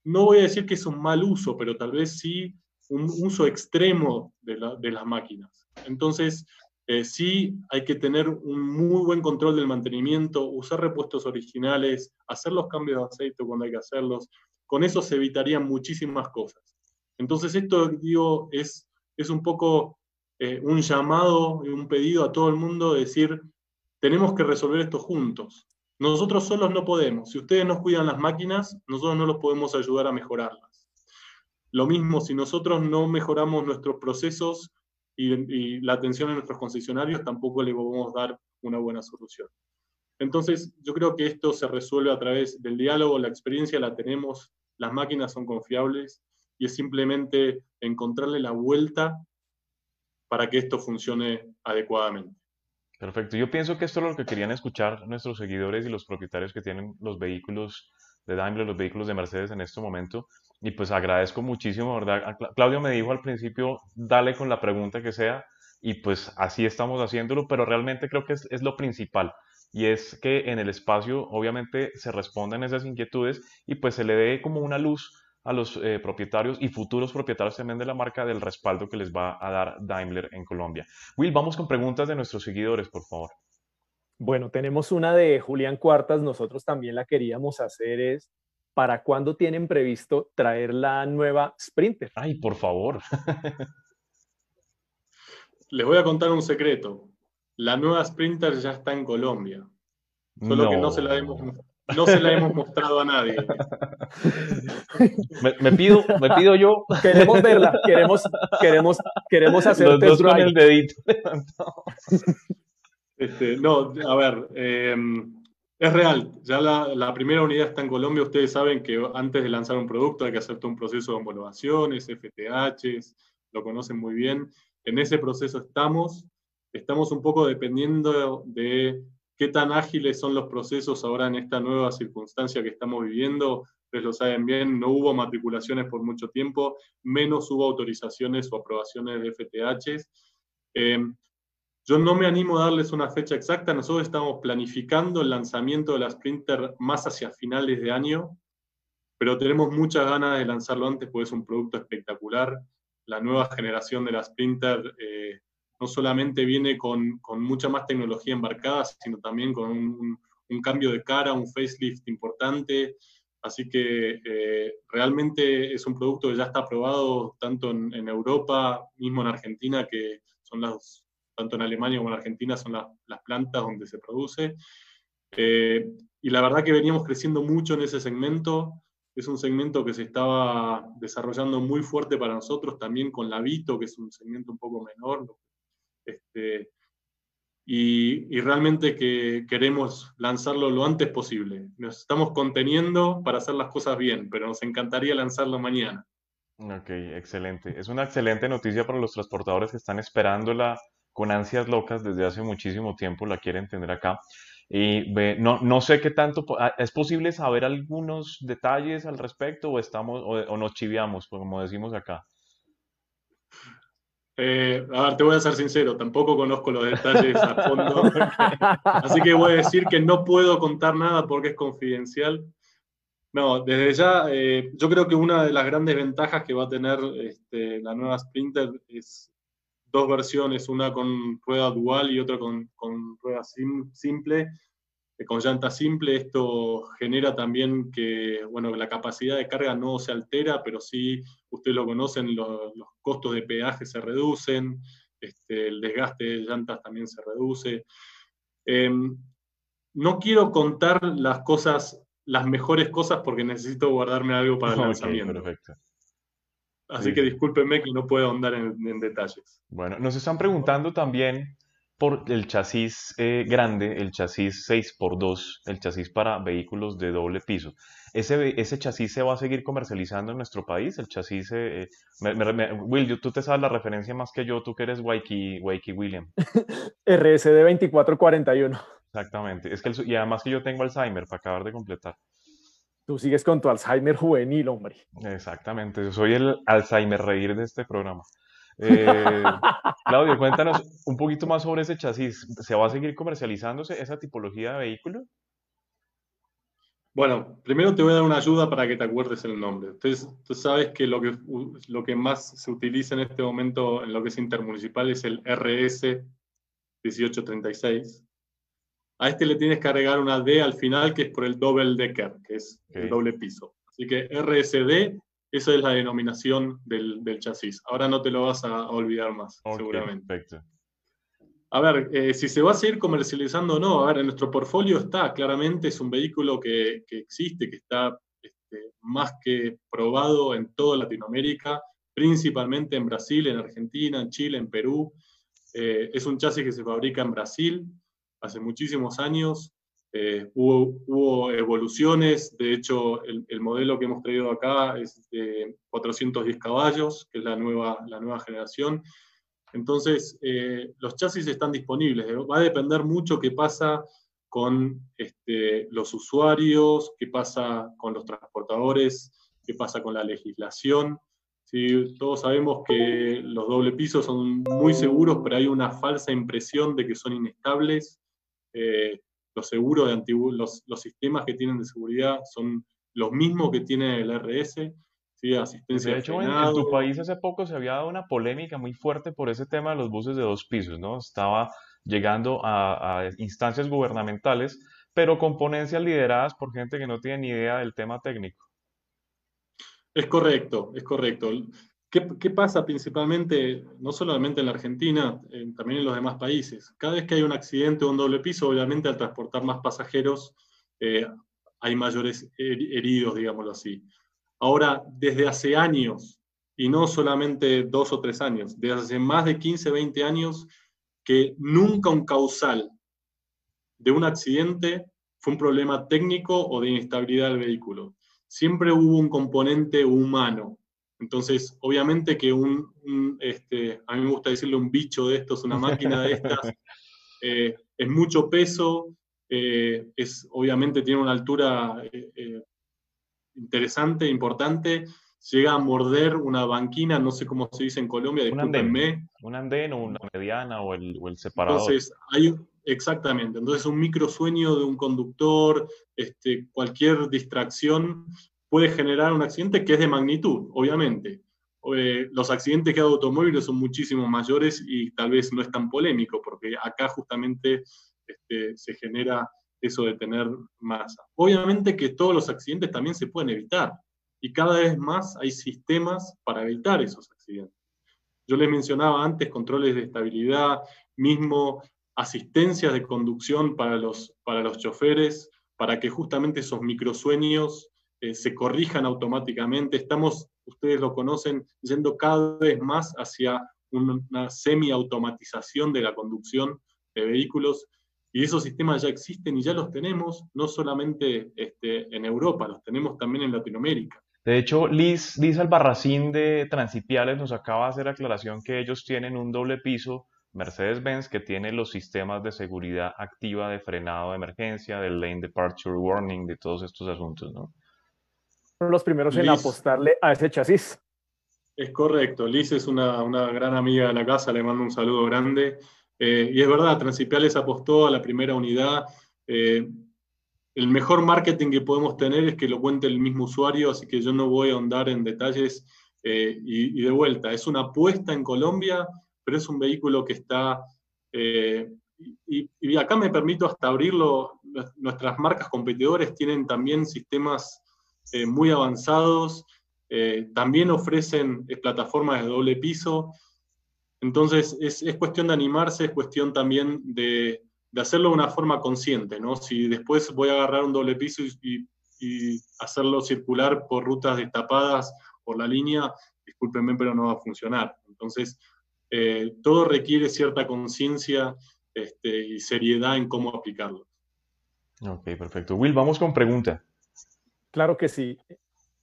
no voy a decir que es un mal uso, pero tal vez sí un uso extremo de, las máquinas. Entonces, eh, sí hay que tener un muy buen control del mantenimiento, usar repuestos originales, hacer los cambios de aceite cuando hay que hacerlos. Con eso se evitarían muchísimas cosas. Entonces esto, digo, es, es un poco eh, un llamado, un pedido a todo el mundo de decir, tenemos que resolver esto juntos. Nosotros solos no podemos. Si ustedes nos cuidan las máquinas, nosotros no los podemos ayudar a mejorarlas. Lo mismo, si nosotros no mejoramos nuestros procesos y, la atención a nuestros concesionarios, tampoco le podemos dar una buena solución. Entonces, yo creo que esto se resuelve a través del diálogo, la experiencia la tenemos, las máquinas son confiables y es simplemente encontrarle la vuelta para que esto funcione adecuadamente. Perfecto. Yo pienso que esto es lo que querían escuchar nuestros seguidores y los propietarios que tienen los vehículos de Daimler, los vehículos de Mercedes en este momento. Y pues agradezco muchísimo, ¿verdad? Claudio me dijo al principio, dale con la pregunta que sea, y pues así estamos haciéndolo, pero realmente creo que es, es lo principal. Y es que en el espacio obviamente se respondan esas inquietudes y pues se le dé como una luz a los eh, propietarios y futuros propietarios también de la marca del respaldo que les va a dar Daimler en Colombia. Will, vamos con preguntas de nuestros seguidores, por favor. Bueno, tenemos una de Julián Cuartas, nosotros también la queríamos hacer, es ¿para cuándo tienen previsto traer la nueva Sprinter? Ay, por favor. Les voy a contar un secreto. La nueva Sprinter ya está en Colombia. Solo que no se la hemos no se la hemos mostrado a nadie. Me, pido, me pido yo. Queremos verla, queremos, queremos, queremos hacer Los dos con el dedito. Este, no, a ver, em, es real. Ya la, primera unidad está en Colombia. Ustedes saben que antes de lanzar un producto hay que hacer todo un proceso de homologaciones, FTHs, lo conocen muy bien. En ese proceso estamos. Estamos un poco dependiendo de qué tan ágiles son los procesos ahora en esta nueva circunstancia que estamos viviendo. Ustedes lo saben bien, no hubo matriculaciones por mucho tiempo, menos hubo autorizaciones o aprobaciones de FTHs. Eh, yo no me animo a darles una fecha exacta, nosotros estamos planificando el lanzamiento de la Sprinter más hacia finales de año, pero tenemos muchas ganas de lanzarlo antes porque es un producto espectacular. La nueva generación de la Sprinter eh, no solamente viene con, mucha más tecnología embarcada, sino también con un, cambio de cara, un facelift importante. Así que eh, realmente es un producto que ya está aprobado tanto en, Europa, mismo en Argentina, que son las, tanto en Alemania como en Argentina son las, plantas donde se produce. Eh, y la verdad que veníamos creciendo mucho en ese segmento. Es un segmento que se estaba desarrollando muy fuerte para nosotros, también con la Vito, que es un segmento un poco menor, este, y, realmente que queremos lanzarlo lo antes posible. Nos estamos conteniendo para hacer las cosas bien, pero nos encantaría lanzarlo mañana. Ok, excelente. Es una excelente noticia para los transportadores que están esperándola con ansias locas desde hace muchísimo tiempo, la quieren tener acá. Y no, no sé qué tanto, ah, ¿es posible saber algunos detalles al respecto o, estamos, o, o nos chiviamos, como decimos acá? Eh, a ver, te voy a ser sincero, tampoco conozco los detalles a fondo, así que voy a decir que no puedo contar nada porque es confidencial. No, desde ya, eh, yo creo que una de las grandes ventajas que va a tener este, la nueva Sprinter es dos versiones, una con rueda dual y otra con, con rueda simple con llanta simple esto genera también que bueno, la capacidad de carga no se altera, pero sí, ustedes lo conocen, los costos de peaje se reducen, este, el desgaste de llantas también se reduce. Em, no quiero contar las cosas, las mejores cosas, porque necesito guardarme algo para el lanzamiento. Así que discúlpenme que no puedo andar en detalles. Bueno, nos están preguntando también por el chasis eh, grande, el chasis 6x2, el chasis para vehículos de doble piso. ¿Ese, ese chasis se va a seguir comercializando en nuestro país? El chasis, eh, Will, tú te sabes la referencia más que yo, tú que eres Waiki, William. RSD 2441. Exactamente, es que y además que yo tengo Alzheimer, para acabar de completar. Tú sigues con tu Alzheimer juvenil, hombre. Exactamente, yo soy el Alzheimer reír de este programa. Eh, Claudio, cuéntanos un poquito más sobre ese chasis. ¿Se va a seguir comercializándose esa tipología de vehículo? Bueno, primero te voy a dar una ayuda para que te acuerdes el nombre. Entonces, tú sabes que lo, que lo que más se utiliza en este momento en lo que es intermunicipal es el RS 1836. A este le tienes que agregar una D al final, que es por el double decker, que es el doble piso. Así que RSD esa es la denominación del, chasis. Ahora no te lo vas a, olvidar más, seguramente. Perfecto. A ver, eh, si se va a seguir comercializando o no, a ver, en nuestro portfolio está, claramente es un vehículo que, existe, que está este, más que probado en toda Latinoamérica, principalmente en Brasil, en Argentina, en Chile, en Perú. Eh, es un chasis que se fabrica en Brasil hace muchísimos años. Eh, hubo, evoluciones, de hecho el, modelo que hemos traído acá es de 410 caballos, que es la nueva, la nueva generación. Entonces, eh, los chasis están disponibles. Va a depender mucho qué pasa con este, los usuarios, qué pasa con los transportadores, qué pasa con la legislación. ¿sí? Todos sabemos que los doble pisos son muy seguros, pero hay una falsa impresión de que son inestables. Eh, los seguros de los, los, sistemas que tienen de seguridad son los mismos que tiene el RS, ¿sí? asistencia de hecho, en, tu país hace poco se había dado una polémica muy fuerte por ese tema de los buses de dos pisos, ¿no? Estaba llegando a, a instancias gubernamentales, pero con ponencias lideradas por gente que no tiene ni idea del tema técnico. Es correcto, es correcto. ¿Qué, pasa principalmente, no solamente en la Argentina, también en los demás países? Cada vez que hay un accidente o un doble piso, obviamente al transportar más pasajeros eh, hay mayores heridos, digámoslo así. Ahora, desde hace años, y no solamente dos o tres años, desde hace más de 15, 20 años, que nunca un causal de un accidente fue un problema técnico o de inestabilidad del vehículo. Siempre hubo un componente humano entonces, obviamente que un, este, a mí me gusta decirle un bicho de estos, una máquina de estas, eh, es mucho peso, eh, es, obviamente tiene una altura eh, interesante, importante, llega a morder una banquina, no sé cómo se dice en Colombia, discúlpenme. Un andén o una mediana o el, o el separador. Entonces, hay, exactamente, entonces un microsueño de un conductor, este, cualquier distracción puede generar un accidente que es de magnitud, obviamente. Eh, los accidentes que hay automóviles son muchísimo mayores y tal vez no es tan polémico, porque acá justamente este, se genera eso de tener masa. Obviamente que todos los accidentes también se pueden evitar y cada vez más hay sistemas para evitar esos accidentes. Yo les mencionaba antes controles de estabilidad, mismo asistencias de conducción para los, para los choferes, para que justamente esos microsueños eh, se corrijan automáticamente. Estamos, ustedes lo conocen, yendo cada vez más hacia una semi-automatización de la conducción de vehículos. Y esos sistemas ya existen y ya los tenemos, no solamente este, en Europa, los tenemos también en Latinoamérica. De hecho, Liz, Liz Albarracín de Transipiales nos acaba de hacer aclaración que ellos tienen un doble piso Mercedes-Benz que tiene los sistemas de seguridad activa de frenado de emergencia, del lane departure warning, de todos estos asuntos, ¿no? Los primeros en apostarle a ese chasis. Es correcto, Liz es una, gran amiga de la casa, le mando un saludo grande. Eh, y es verdad, Transipiales apostó a la primera unidad. Eh, el mejor marketing que podemos tener es que lo cuente el mismo usuario, así que yo no voy a ahondar en detalles. Eh, y, de vuelta, es una apuesta en Colombia, pero es un vehículo que está... Y, y, acá me permito hasta abrirlo, nuestras marcas competidores tienen también sistemas eh, muy avanzados, eh, también ofrecen eh, plataformas de doble piso. Entonces es, cuestión de animarse, es cuestión también de, hacerlo de una forma consciente, ¿no? Si después voy a agarrar un doble piso y, hacerlo circular por rutas destapadas por la línea, discúlpenme, pero no va a funcionar. Entonces, todo requiere cierta conciencia este, y seriedad en cómo aplicarlo. Ok, perfecto. Will, vamos con pregunta. Claro que sí.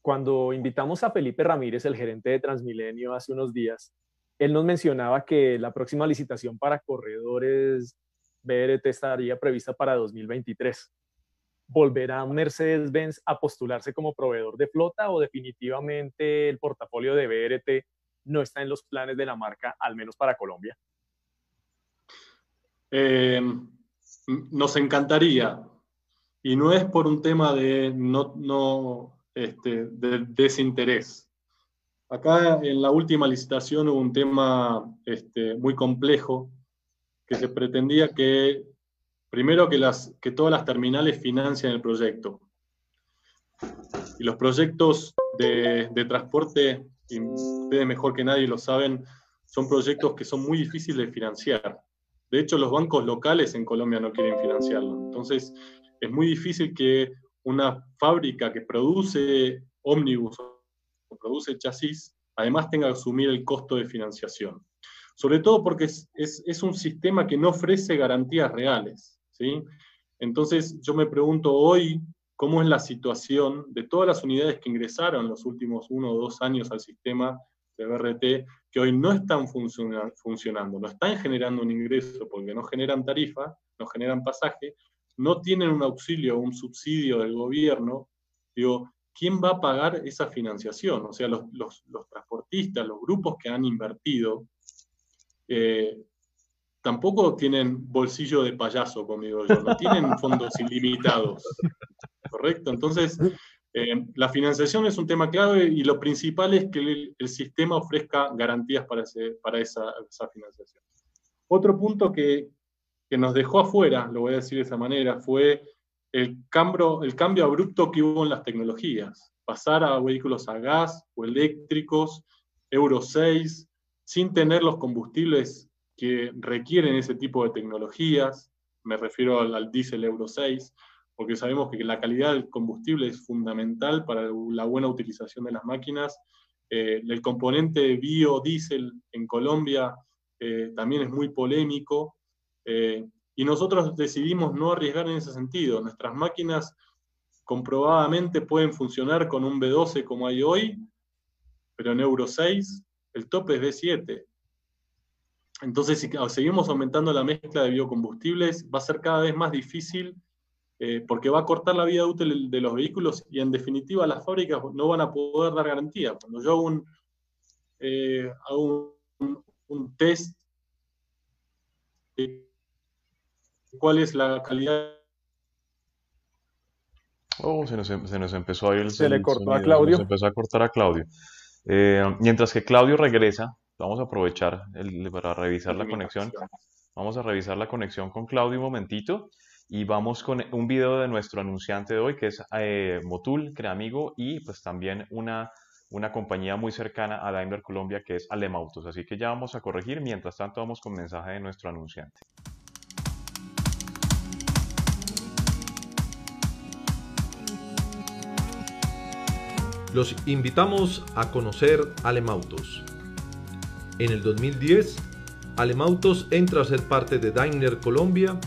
Cuando invitamos a Felipe Ramírez, el gerente de Transmilenio, hace unos días, él nos mencionaba que la próxima licitación para corredores BRT estaría prevista para 2023. ¿Volverá Mercedes-Benz a postularse como proveedor de flota o definitivamente el portafolio de BRT no está en los planes de la marca, al menos para Colombia? Eh, nos encantaría, y no es por un tema de, no, no, este, de desinterés. Acá en la última licitación hubo un tema este, muy complejo que se pretendía que, primero, que, las, que todas las terminales financien el proyecto. Y los proyectos de, de transporte, y ustedes mejor que nadie lo saben, son proyectos que son muy difíciles de financiar. De hecho, los bancos locales en Colombia no quieren financiarlo. Entonces, es muy difícil que una fábrica que produce ómnibus o produce chasis, además tenga que asumir el costo de financiación. Sobre todo porque es, es, un sistema que no ofrece garantías reales. ¿sí? Entonces, yo me pregunto hoy cómo es la situación de todas las unidades que ingresaron los últimos uno o dos años al sistema de BRT, que hoy no están funcionando, no están generando un ingreso porque no generan tarifa, no generan pasaje, no tienen un auxilio o un subsidio del gobierno, digo, ¿quién va a pagar esa financiación? O sea, los, transportistas, los grupos que han invertido, eh, tampoco tienen bolsillo de payaso conmigo yo, no tienen fondos ilimitados, ¿correcto? Entonces, eh, la financiación es un tema clave y lo principal es que el, sistema ofrezca garantías para, para esa, esa, financiación. Otro punto que, que, nos dejó afuera, lo voy a decir de esa manera, fue el cambio, abrupto que hubo en las tecnologías. Pasar a vehículos a gas o eléctricos, Euro 6, sin tener los combustibles que requieren ese tipo de tecnologías, me refiero al, al diésel Euro 6, porque sabemos que la calidad del combustible es fundamental para la buena utilización de las máquinas. Eh, el componente biodiesel en Colombia eh, también es muy polémico eh, y nosotros decidimos no arriesgar en ese sentido. Nuestras máquinas comprobadamente pueden funcionar con un B12 como hay hoy, pero en Euro 6 el tope es B7. Entonces, si seguimos aumentando la mezcla de biocombustibles, va a ser cada vez más difícil eh, porque va a cortar la vida útil de los vehículos y en definitiva las fábricas no van a poder dar garantía. Cuando yo hago un, eh, un, test cuál es la calidad Oh, se nos, em, se nos, empezó a ir el Se le cortó a Claudio. Se empezó a cortar a Claudio. Eh, mientras que Claudio regresa, vamos a aprovechar para revisar la conexión. Vamos a revisar la conexión con Claudio un momentito y vamos con un video de nuestro anunciante de hoy, que es eh, Motul, Creamigo, y pues también una, una compañía muy cercana a Daimler Colombia, que es Alemautos. Así que ya vamos a corregir. Mientras tanto, vamos con mensaje de nuestro anunciante. Los invitamos a conocer Alemautos. En el 2010, Alemautos entra a ser parte de Daimler Colombia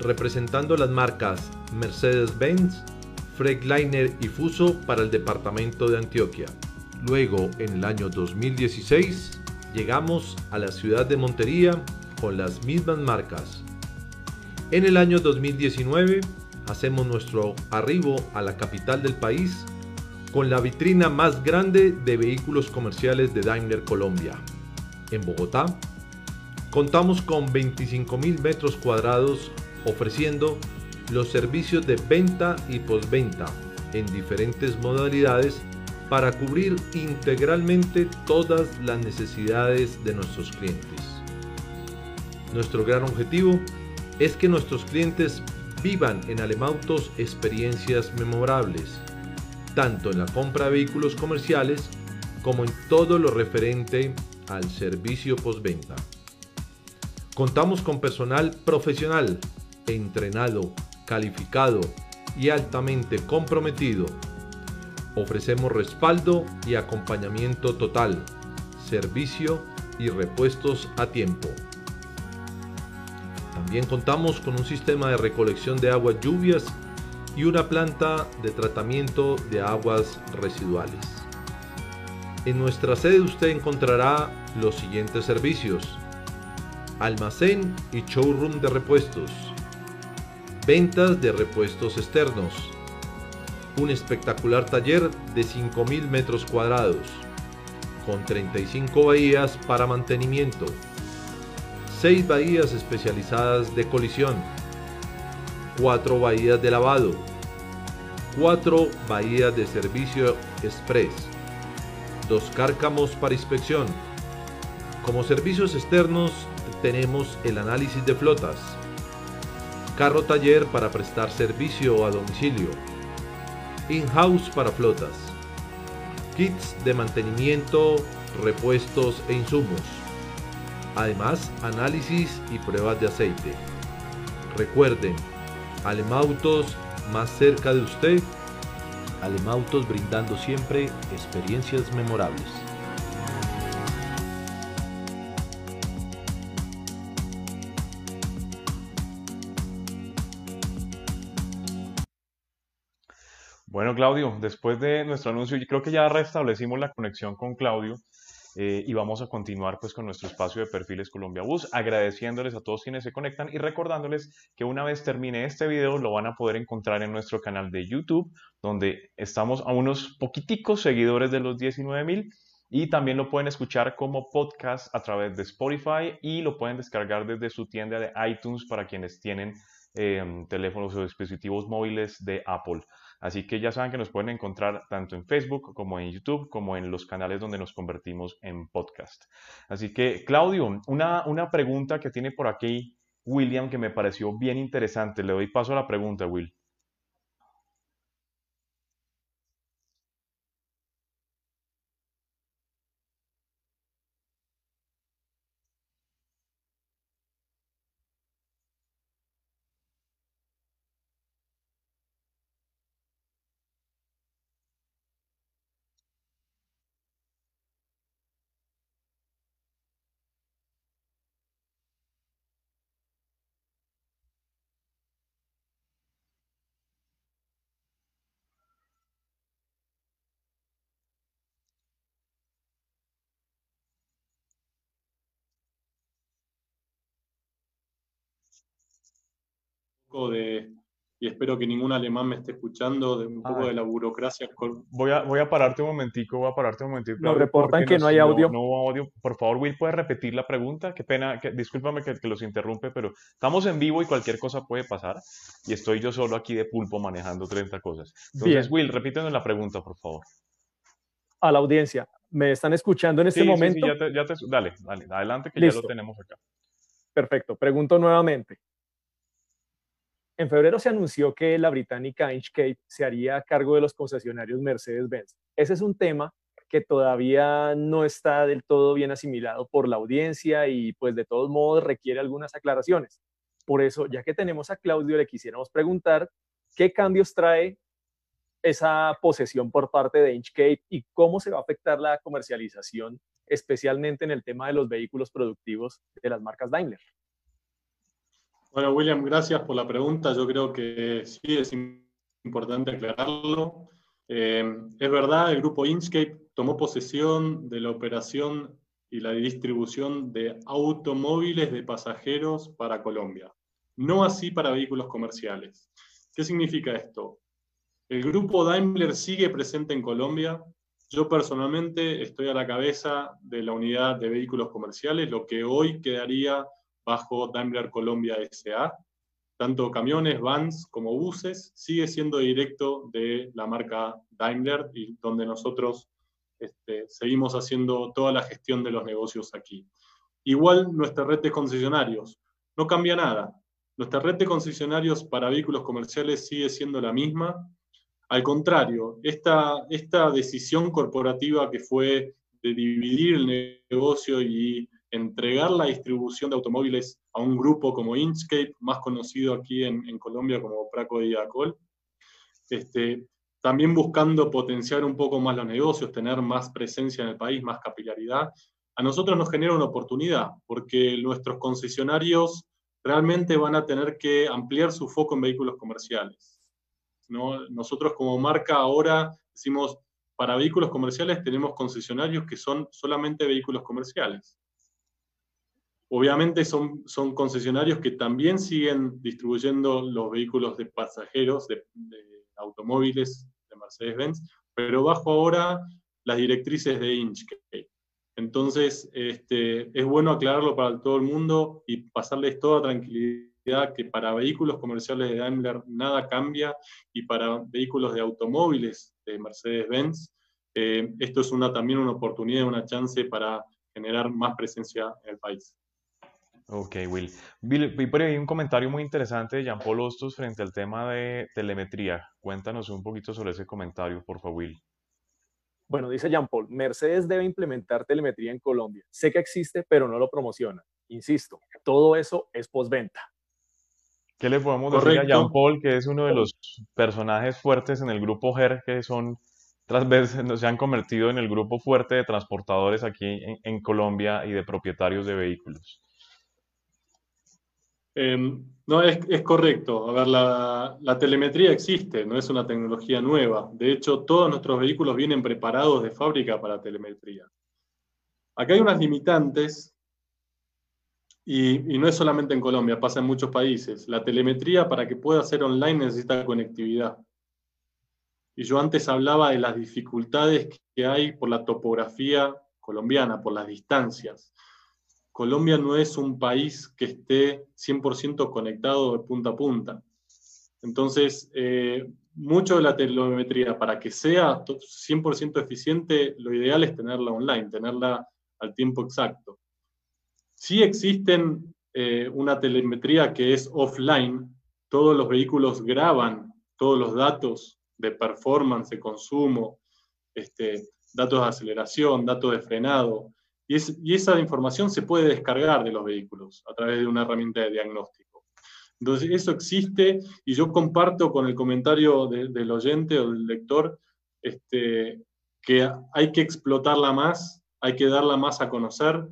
representando las marcas Mercedes-Benz, Freightliner y Fuso para el departamento de Antioquia. Luego, en el año 2016, llegamos a la ciudad de Montería con las mismas marcas. En el año 2019, hacemos nuestro arribo a la capital del país con la vitrina más grande de vehículos comerciales de Daimler Colombia. En Bogotá, contamos con 25.000 metros cuadrados ofreciendo los servicios de venta y postventa en diferentes modalidades para cubrir integralmente todas las necesidades de nuestros clientes. Nuestro gran objetivo es que nuestros clientes vivan en Alemautos experiencias memorables, tanto en la compra de vehículos comerciales como en todo lo referente al servicio postventa. Contamos con personal profesional entrenado, calificado y altamente comprometido. Ofrecemos respaldo y acompañamiento total, servicio y repuestos a tiempo. También contamos con un sistema de recolección de aguas lluvias y una planta de tratamiento de aguas residuales. En nuestra sede usted encontrará los siguientes servicios. Almacén y showroom de repuestos Ventas de repuestos externos. Un espectacular taller de 5.000 metros cuadrados, con 35 bahías para mantenimiento, 6 bahías especializadas de colisión, 4 bahías de lavado, 4 bahías de servicio express, 2 cárcamos para inspección. Como servicios externos tenemos el análisis de flotas, carro taller para prestar servicio a domicilio, in-house para flotas, kits de mantenimiento, repuestos e insumos, Además, análisis y pruebas de aceite. Recuerden, Alemautos más cerca de usted. Alemautos brindando siempre experiencias memorables. Bueno, Claudio, después de nuestro anuncio, yo creo que ya restablecimos la conexión con Claudio eh, y vamos a continuar pues con nuestro espacio de perfiles Colombia Bus, agradeciéndoles a todos quienes se conectan y recordándoles que una vez termine este video lo van a poder encontrar en nuestro canal de YouTube, donde estamos a unos poquiticos seguidores de los 19 mil y también lo pueden escuchar como podcast a través de Spotify y lo pueden descargar desde su tienda de iTunes para quienes tienen eh, teléfonos o dispositivos móviles de Apple. Así que ya saben que nos pueden encontrar tanto en Facebook como en YouTube, como en los canales donde nos convertimos en podcast. Así que, Claudio, una, una pregunta que tiene por aquí William que me pareció bien interesante. Le doy paso a la pregunta, Will. De, y espero que ningún alemán me esté escuchando, de un poco de la burocracia. Voy a, voy a pararte un momentico, voy a pararte un momentico. Nos reportan que no hay audio. No, audio. Por favor, Will, ¿puedes repetir la pregunta? Qué pena, que, discúlpame que, que, los interrumpe, pero estamos en vivo y cualquier cosa puede pasar. Y estoy yo solo aquí de pulpo manejando 30 cosas. Entonces, Will, repítenos la pregunta, por favor. A la audiencia, ¿me están escuchando en este momento? Sí, ya te, dale, dale, adelante que ya lo tenemos acá. Perfecto, pregunto nuevamente. En febrero se anunció que la británica Inchcape se haría cargo de los concesionarios Mercedes-Benz. Ese es un tema que todavía no está del todo bien asimilado por la audiencia y pues de todos modos requiere algunas aclaraciones. Por eso, ya que tenemos a Claudio, le quisiéramos preguntar qué cambios trae esa posesión por parte de Inchcape y cómo se va a afectar la comercialización, especialmente en el tema de los vehículos productivos de las marcas Daimler. Bueno, William, gracias por la pregunta. Yo creo que sí es importante aclararlo. Eh, es verdad, el grupo Inchcape tomó posesión de la operación y la distribución de automóviles de pasajeros para Colombia, no así para vehículos comerciales. ¿Qué significa esto? El grupo Daimler sigue presente en Colombia. Yo personalmente estoy a la cabeza de la unidad de vehículos comerciales, lo que hoy quedaría bajo Daimler Colombia SA. Tanto camiones, vans como buses sigue siendo directo de la marca Daimler y donde nosotros este, seguimos haciendo toda la gestión de los negocios aquí. Igual nuestra red de concesionarios, no cambia nada. Nuestra red de concesionarios para vehículos comerciales sigue siendo la misma. Al contrario, esta, esta decisión corporativa que fue de dividir el negocio y entregar la distribución de automóviles a un grupo como Inchcape, más conocido aquí en, Colombia como Praco Diacol. Este, también buscando potenciar un poco más los negocios, tener más presencia en el país, más capilaridad. A nosotros nos genera una oportunidad, porque nuestros concesionarios realmente van a tener que ampliar su foco en vehículos comerciales. ¿no? Nosotros como marca ahora decimos, para vehículos comerciales tenemos concesionarios que son solamente vehículos comerciales. Obviamente son, son concesionarios que también siguen distribuyendo los vehículos de pasajeros, de, automóviles de Mercedes-Benz, pero bajo ahora las directrices de Inchcape. Entonces, este, es bueno aclararlo para todo el mundo y pasarles toda tranquilidad que para vehículos comerciales de Daimler nada cambia y para vehículos de automóviles de Mercedes-Benz, eh, esto es una, también una oportunidad, una chance para generar más presencia en el país. Ok, Will. Bill, vi por ahí un comentario muy interesante de Jean-Paul Hostos frente al tema de telemetría. Cuéntanos un poquito sobre ese comentario, por favor, Will. Bueno, dice Jean Paul, Mercedes debe implementar telemetría en Colombia. Sé que existe, pero no lo promociona. Insisto, todo eso es postventa. ¿Qué le podemos decir a Jean Paul, que es uno de los personajes fuertes en el grupo GER, que son, tras veces se han convertido en el grupo fuerte de transportadores aquí en Colombia y de propietarios de vehículos? Em, no, es, correcto. A ver, la, telemetría existe, no es una tecnología nueva. De hecho, todos nuestros vehículos vienen preparados de fábrica para telemetría. Acá hay unas limitantes, y, y, no es solamente en Colombia, pasa en muchos países. La telemetría, para que pueda ser online, necesita conectividad. Y yo antes hablaba de las dificultades que hay por la topografía colombiana, por las distancias. Colombia no es un país que esté 100% conectado de punta a punta. Entonces, eh, mucho de la telemetría, para que sea 100% eficiente, lo ideal es tenerla online, tenerla al tiempo exacto. Si existen eh, una telemetría que es offline, todos los vehículos graban todos los datos de performance, de consumo, este, datos de aceleración, datos de frenado, y, esa información se puede descargar de los vehículos a través de una herramienta de diagnóstico. Entonces, eso existe y yo comparto con el comentario del oyente o del lector este, que hay que explotarla más, hay que darla más a conocer,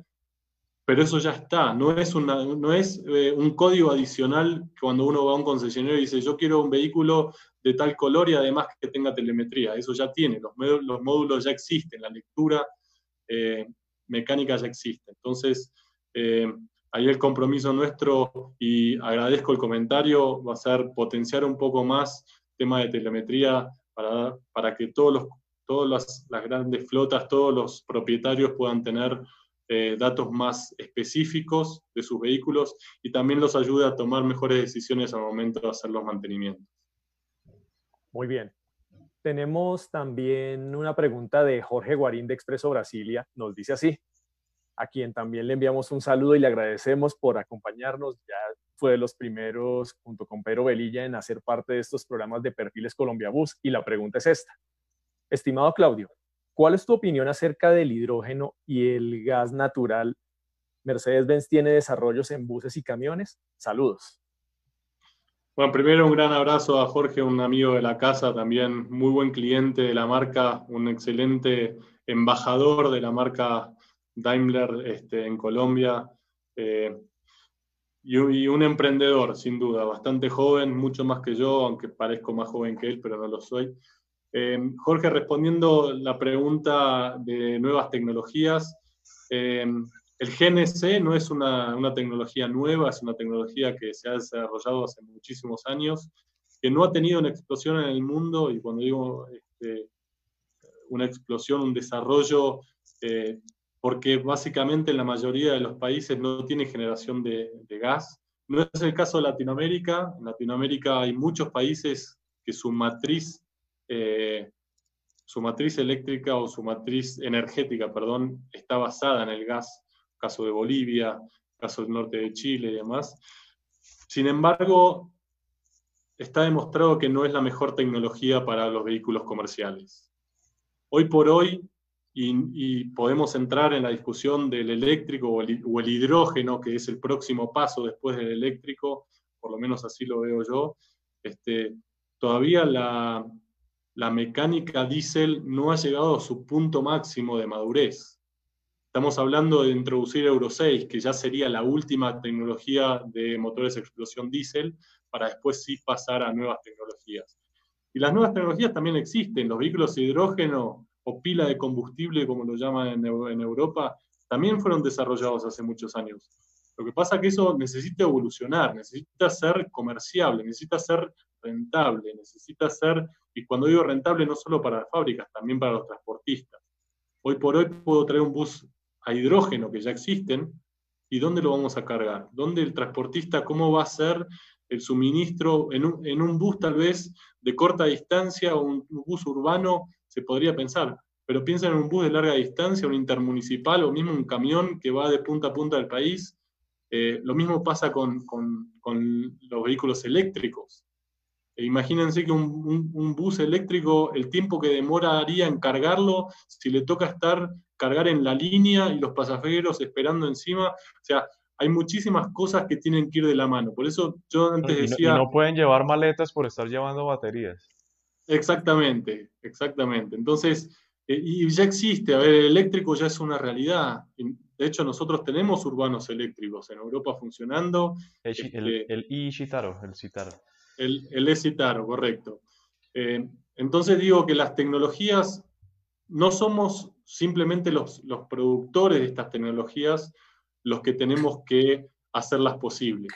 pero eso ya está, no es, no es eh, un código adicional cuando uno va a un concesionario y dice yo quiero un vehículo de tal color y además que tenga telemetría, eso ya tiene, los, los módulos ya existen, la lectura eh, mecánica ya existe. Entonces, eh, ahí el compromiso nuestro, y agradezco el comentario, va a ser potenciar un poco más tema de telemetría para, para que todos los, todas las, grandes flotas, todos los propietarios puedan tener eh, datos más específicos de sus vehículos y también los ayude a tomar mejores decisiones al momento de hacer los mantenimientos. Muy bien. Tenemos también una pregunta de Jorge Guarín de Expreso Brasilia. Nos dice así, a quien también le enviamos un saludo y le agradecemos por acompañarnos. Ya fue de los primeros, junto con Pedro Velilla, en hacer parte de estos programas de Perfiles Colombia Bus. Y la pregunta es esta. Estimado Claudio, ¿cuál es tu opinión acerca del hidrógeno y el gas natural? Mercedes-Benz tiene desarrollos en buses y camiones. Saludos. Bueno, primero un gran abrazo a Jorge, un amigo de la casa, también muy buen cliente de la marca, un excelente embajador de la marca Daimler este, en Colombia eh, y, un emprendedor, sin duda, bastante joven, mucho más que yo, aunque parezco más joven que él, pero no lo soy. Eh, Jorge, respondiendo la pregunta de nuevas tecnologías, eh, el GNC no es una, tecnología nueva, es una tecnología que se ha desarrollado hace muchísimos años, que no ha tenido una explosión en el mundo, y cuando digo este, una explosión, un desarrollo, eh, porque básicamente en la mayoría de los países no tiene generación de, gas. No es el caso de Latinoamérica. En Latinoamérica hay muchos países que su matriz, eh, su matriz eléctrica o su matriz energética, perdón, está basada en el gas caso de Bolivia, caso del norte de Chile y demás. Sin embargo, está demostrado que no es la mejor tecnología para los vehículos comerciales. Hoy por hoy, y, podemos entrar en la discusión del eléctrico o el, hidrógeno, que es el próximo paso después del eléctrico, por lo menos así lo veo yo, este, todavía la, la mecánica diésel no ha llegado a su punto máximo de madurez. Estamos hablando de introducir Euro 6, que ya sería la última tecnología de motores de explosión diésel, para después sí pasar a nuevas tecnologías. Y las nuevas tecnologías también existen. Los vehículos de hidrógeno o pila de combustible, como lo llaman en, Europa, también fueron desarrollados hace muchos años. Lo que pasa es que eso necesita evolucionar, necesita ser comerciable, necesita ser rentable, necesita ser, y cuando digo rentable, no solo para las fábricas, también para los transportistas. Hoy por hoy puedo traer un bus a hidrógeno que ya existen, ¿y dónde lo vamos a cargar? ¿Dónde el transportista, cómo va a ser el suministro en un, bus tal vez de corta distancia o un, bus urbano? Se podría pensar, pero piensa en un bus de larga distancia, un intermunicipal o mismo un camión que va de punta a punta del país. Eh, lo mismo pasa con, los vehículos eléctricos. E imagínense que un, bus eléctrico, el tiempo que demoraría en cargarlo, si le toca estar, cargar en la línea y los pasajeros esperando encima. O sea, hay muchísimas cosas que tienen que ir de la mano. Por eso yo antes decía... Y no pueden llevar maletas por estar llevando baterías. Exactamente, exactamente. Entonces, eh, y ya existe, a ver, el eléctrico ya es una realidad. De hecho, nosotros tenemos urbanos eléctricos en Europa funcionando. El, este, el, el Citaro. El, el e-Citaro, correcto. Eh, entonces digo que las tecnologías, no somos simplemente los, los productores de estas tecnologías los que tenemos que hacerlas posibles.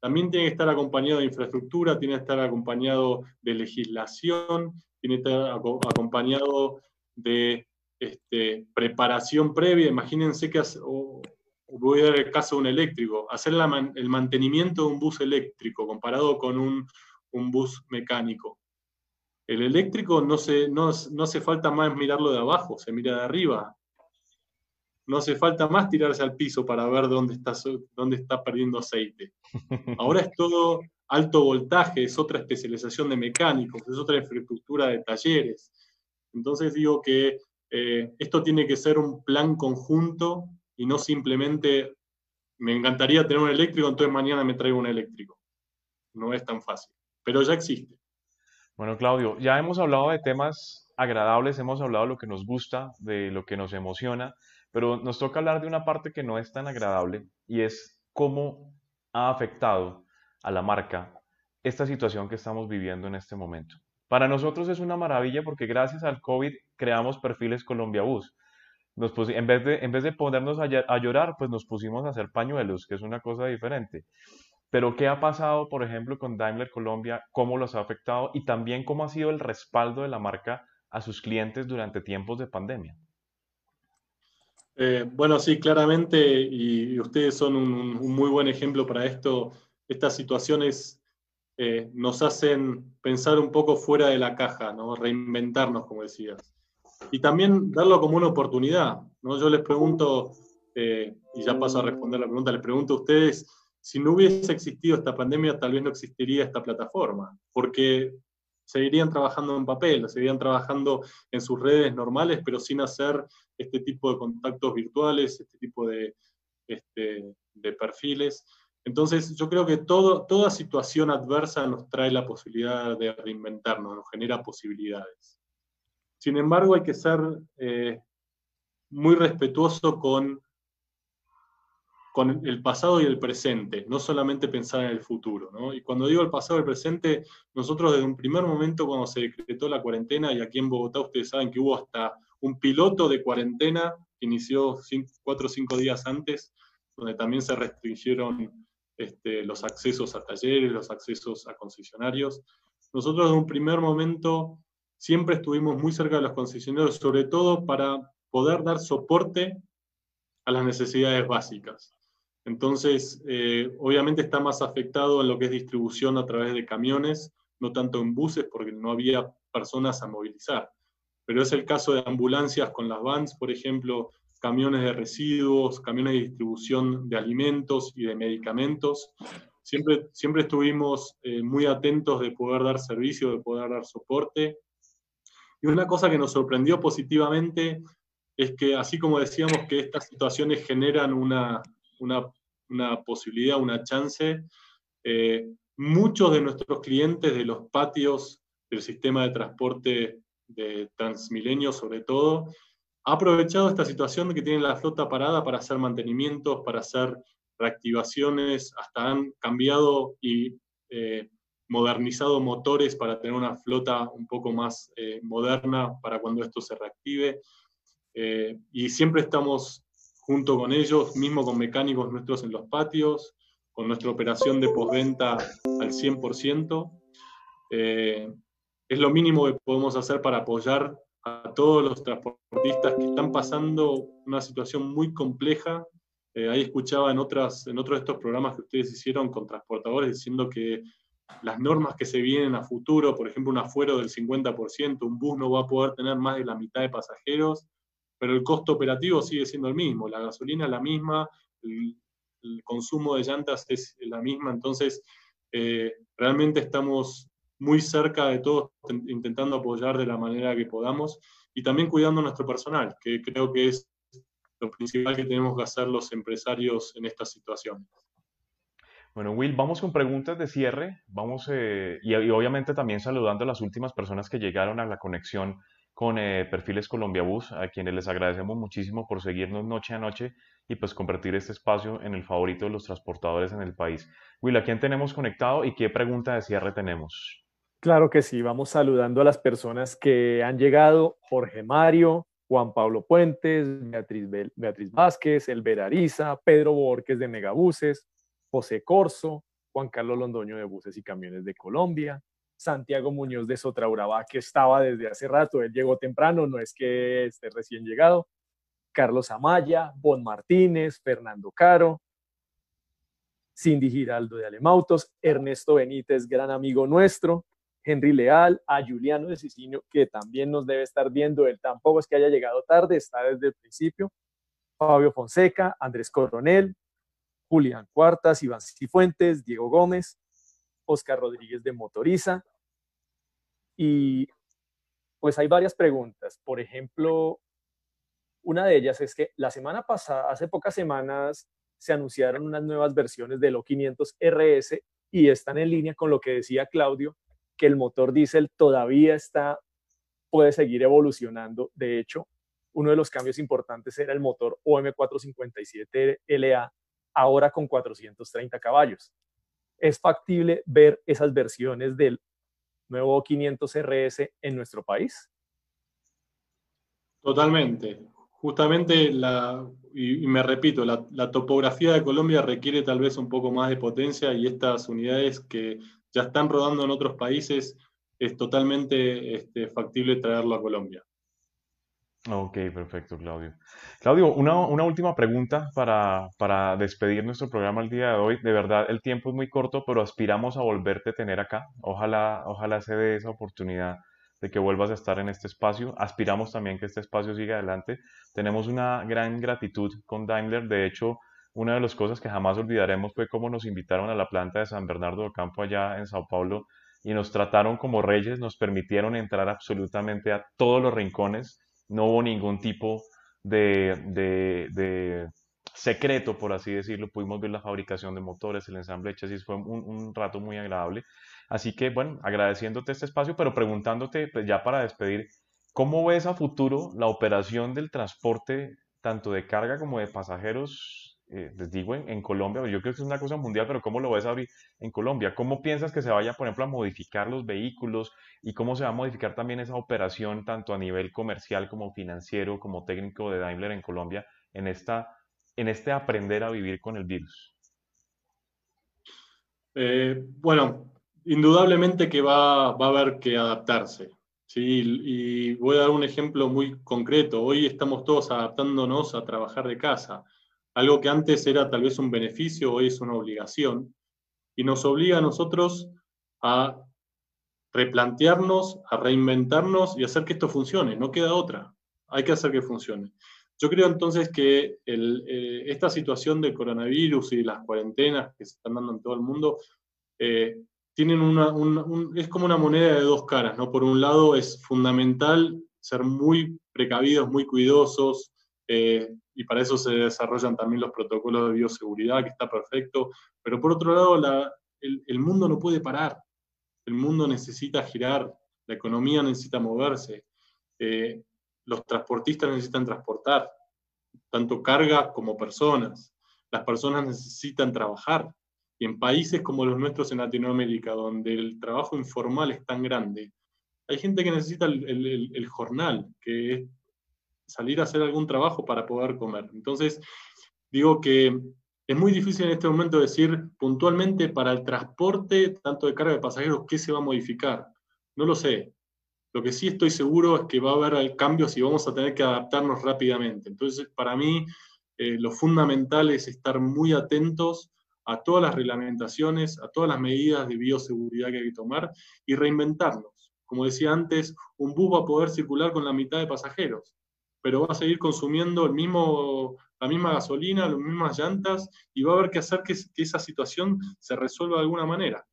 También tiene que estar acompañado de infraestructura, tiene que estar acompañado de legislación, tiene que estar acompañado de este, preparación previa. Imagínense que, voy a dar el caso de un eléctrico, hacer el mantenimiento de un bus eléctrico comparado con un, bus mecánico. El eléctrico no, se, no, no hace falta más mirarlo de abajo, se mira de arriba. No hace falta más tirarse al piso para ver dónde está, dónde está perdiendo aceite. Ahora es todo alto voltaje, es otra especialización de mecánicos, es otra infraestructura de talleres. Entonces digo que eh, esto tiene que ser un plan conjunto y no simplemente me encantaría tener un eléctrico, entonces mañana me traigo un eléctrico. No es tan fácil, pero ya existe. Bueno, Claudio, ya hemos hablado de temas agradables, hemos hablado de lo que nos gusta, de lo que nos emociona, pero nos toca hablar de una parte que no es tan agradable y es cómo ha afectado a la marca esta situación que estamos viviendo en este momento. Para nosotros es una maravilla porque gracias al COVID creamos perfiles Colombia Bus. Nos en, vez de, en vez de ponernos a, llorar, pues nos pusimos a hacer pañuelos, que es una cosa diferente. Pero ¿qué ha pasado, por ejemplo, con Daimler Colombia? ¿Cómo los ha afectado? Y también cómo ha sido el respaldo de la marca a sus clientes durante tiempos de pandemia. Eh, bueno, sí, claramente, y, ustedes son un, muy buen ejemplo para esto. Estas situaciones eh, nos hacen pensar un poco fuera de la caja, ¿no? reinventarnos, como decías. Y también darlo como una oportunidad. ¿no? Yo les pregunto, eh, y ya paso a responder la pregunta, les pregunto a ustedes, si no hubiese existido esta pandemia, tal vez no existiría esta plataforma, porque seguirían trabajando en papel, seguirían trabajando en sus redes normales, pero sin hacer este tipo de contactos virtuales, este tipo de, este, de perfiles. Entonces, yo creo que toda situación adversa nos trae la posibilidad de reinventarnos, nos genera posibilidades. Sin embargo, hay que ser eh, muy respetuoso con, con el pasado y el presente, no solamente pensar en el futuro. Y cuando digo el pasado y el presente, nosotros desde un primer momento cuando se decretó la cuarentena, y aquí en Bogotá ustedes saben que hubo hasta un piloto de cuarentena que inició cuatro o cinco días antes, donde también se restringieron este, los accesos a talleres, los accesos a concesionarios. Nosotros en un primer momento siempre estuvimos muy cerca de los concesionarios, sobre todo para poder dar soporte a las necesidades básicas. Entonces, eh, obviamente está más afectado en lo que es distribución a través de camiones, no tanto en buses, porque no había personas a movilizar. Pero es el caso de ambulancias con las vans, por ejemplo, camiones de residuos, camiones de distribución de alimentos y de medicamentos. Siempre, siempre estuvimos eh, muy atentos de poder dar servicio, de poder dar soporte. Y una cosa que nos sorprendió positivamente es que, así como decíamos que estas situaciones generan una, una, posibilidad, una chance, eh, muchos de nuestros clientes de los patios del sistema de transporte de Transmilenio, sobre todo, ha aprovechado esta situación de que tienen la flota parada para hacer mantenimientos, para hacer reactivaciones, hasta han cambiado y eh, modernizado motores para tener una flota un poco más eh, moderna para cuando esto se reactive. Y siempre estamos junto con ellos, mismo con mecánicos nuestros en los patios, con nuestra operación de postventa al 100%. es lo mínimo que podemos hacer para apoyar a todos los transportistas que están pasando una situación muy compleja. Eh, ahí escuchaba en, otras, en otros de estos programas que ustedes hicieron con transportadores diciendo que las normas que se vienen a futuro, por ejemplo, un afuero del 50%, un bus no va a poder tener más de la mitad de pasajeros, pero el costo operativo sigue siendo el mismo, la gasolina la misma, el, consumo de llantas es la misma, entonces eh, realmente estamos muy cerca de todos, intentando apoyar de la manera que podamos y también cuidando nuestro personal, que creo que es lo principal que tenemos que hacer los empresarios en esta situación. Bueno, Will, vamos con preguntas de cierre. Vamos, eh, y, obviamente también saludando a las últimas personas que llegaron a la conexión con eh, Perfiles Colombia Bus, a quienes les agradecemos muchísimo por seguirnos noche a noche y pues convertir este espacio en el favorito de los transportadores en el país. Will, ¿a quién tenemos conectado y qué pregunta de cierre tenemos? Claro que sí, vamos saludando a las personas que han llegado. Jorge Mario, Juan Pablo Puentes, Beatriz, Beatriz Vázquez, Elber Ariza, Pedro Borges de Megabuses, José Corso, Juan Carlos Londoño de Buses y Camiones de Colombia, Santiago Muñoz de Sotraurabá, que estaba desde hace rato, él llegó temprano, no es que esté recién llegado, Carlos Amaya, Bon Martínez, Fernando Caro, Cindy Giraldo de Alemautos, Ernesto Benítez, gran amigo nuestro, Henry Leal, a Juliano de Cicinio, que también nos debe estar viendo, él tampoco es que haya llegado tarde, está desde el principio, Fabio Fonseca, Andrés Coronel, Julián Cuartas, Iván Cifuentes, Diego Gómez, Oscar Rodríguez de Motoriza. Y pues hay varias preguntas. Por ejemplo, una de ellas es que la semana pasada, hace pocas semanas, se anunciaron unas nuevas versiones del O500 RS y están en línea con lo que decía Claudio, que el motor diésel todavía está, puede seguir evolucionando. De hecho, uno de los cambios importantes era el motor OM457LA, ahora con 430 caballos. Es factible ver esas versiones del nuevo 500 RS en nuestro país. Totalmente. Justamente, la, y, me repito, la, topografía de Colombia requiere tal vez un poco más de potencia y estas unidades que ya están rodando en otros países es totalmente este, factible traerlo a Colombia. Ok, perfecto, Claudio. Claudio, una, una última pregunta para, para, despedir nuestro programa el día de hoy. De verdad, el tiempo es muy corto, pero aspiramos a volverte a tener acá. Ojalá, ojalá se dé esa oportunidad de que vuelvas a estar en este espacio. Aspiramos también que este espacio siga adelante. Tenemos una gran gratitud con Daimler. De hecho, una de las cosas que jamás olvidaremos fue cómo nos invitaron a la planta de San Bernardo de Campo allá en Sao Paulo y nos trataron como reyes, nos permitieron entrar absolutamente a todos los rincones no hubo ningún tipo de, secreto, por así decirlo. Pudimos ver la fabricación de motores, el ensamble de chasis, fue un, rato muy agradable. Así que, bueno, agradeciéndote este espacio, pero preguntándote, pues ya para despedir, ¿cómo ves a futuro la operación del transporte tanto de carga como de pasajeros eh, les digo, en, Colombia, yo creo que es una cosa mundial, pero ¿cómo lo ves abrir en Colombia? ¿Cómo piensas que se vaya, por ejemplo, a modificar los vehículos y cómo se va a modificar también esa operación, tanto a nivel comercial como financiero, como técnico de Daimler en Colombia, en, esta, en este aprender a vivir con el virus? Eh, bueno, indudablemente que va, va, a haber que adaptarse. ¿sí? Y voy a dar un ejemplo muy concreto. Hoy estamos todos adaptándonos a trabajar de casa algo que antes era tal vez un beneficio, hoy es una obligación, y nos obliga a nosotros a replantearnos, a reinventarnos y hacer que esto funcione. No queda otra, hay que hacer que funcione. Yo creo entonces que eh, esta situación del coronavirus y las cuarentenas que se están dando en todo el mundo eh, tienen una, es como una moneda de dos caras. ¿no? Por un lado es fundamental ser muy precavidos, muy cuidadosos, eh, y para eso se desarrollan también los protocolos de bioseguridad, que está perfecto, pero por otro lado, el, mundo no puede parar, el mundo necesita girar, la economía necesita moverse, eh, los transportistas necesitan transportar, tanto carga como personas, las personas necesitan trabajar, y en países como los nuestros en Latinoamérica, donde el trabajo informal es tan grande, hay gente que necesita el, el, jornal, que es salir a hacer algún trabajo para poder comer. Entonces, digo que es muy difícil en este momento decir puntualmente para el transporte, tanto de carga de pasajeros, qué se va a modificar. No lo sé. Lo que sí estoy seguro es que va a haber cambios y vamos a tener que adaptarnos rápidamente. Entonces, para mí, eh, lo fundamental es estar muy atentos a todas las reglamentaciones, a todas las medidas de bioseguridad que hay que tomar y reinventarnos. Como decía antes, un bus va a poder circular con la mitad de pasajeros pero va a seguir consumiendo el mismo, la misma gasolina, las mismas llantas, y va a haber que hacer que, esa situación se resuelva de alguna manera.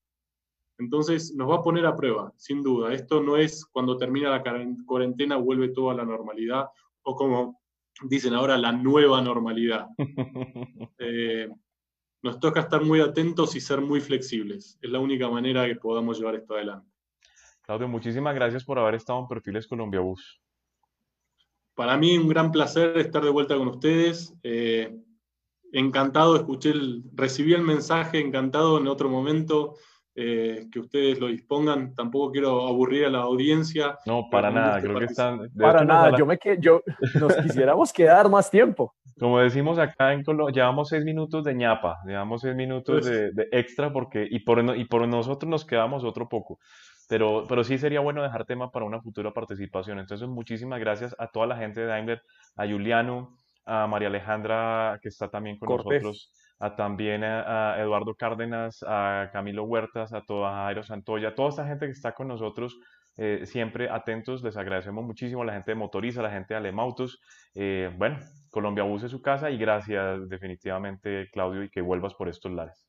Entonces nos va a poner a prueba, sin duda. Esto no es cuando termina la cuarentena vuelve todo a la normalidad o como dicen ahora, la nueva normalidad. Eh, nos toca estar muy atentos y ser muy flexibles. Es la única manera que podamos llevar esto adelante. Claudio, muchísimas gracias por haber estado en Perfiles Colombia Bus. Para mí un gran placer estar de vuelta con ustedes. Eh, encantado, escuché, el, recibí el mensaje, encantado en otro momento. Eh, que ustedes lo dispongan. Tampoco quiero aburrir a la audiencia. No, para nada, creo que están... Para nada, yo me que yo nos quisiéramos quedar más tiempo. Como decimos acá en Colombia, llevamos seis minutos de ñapa, llevamos seis minutos pues de, extra porque, y por, y por nosotros nos quedamos otro poco. Pero, pero sí sería bueno dejar tema para una futura participación. Entonces, muchísimas gracias a toda la gente de Daimler, a Juliano, a María Alejandra, que está también con nosotros a también a, Eduardo Cárdenas, a Camilo Huertas, a toda Jairo Santoya, toda esta gente que está con nosotros, eh, siempre atentos, les agradecemos muchísimo a la gente de Motoriza, a la gente de Alemautos. Eh, bueno, Colombia Bus es su casa y gracias definitivamente, Claudio, y que vuelvas por estos lares.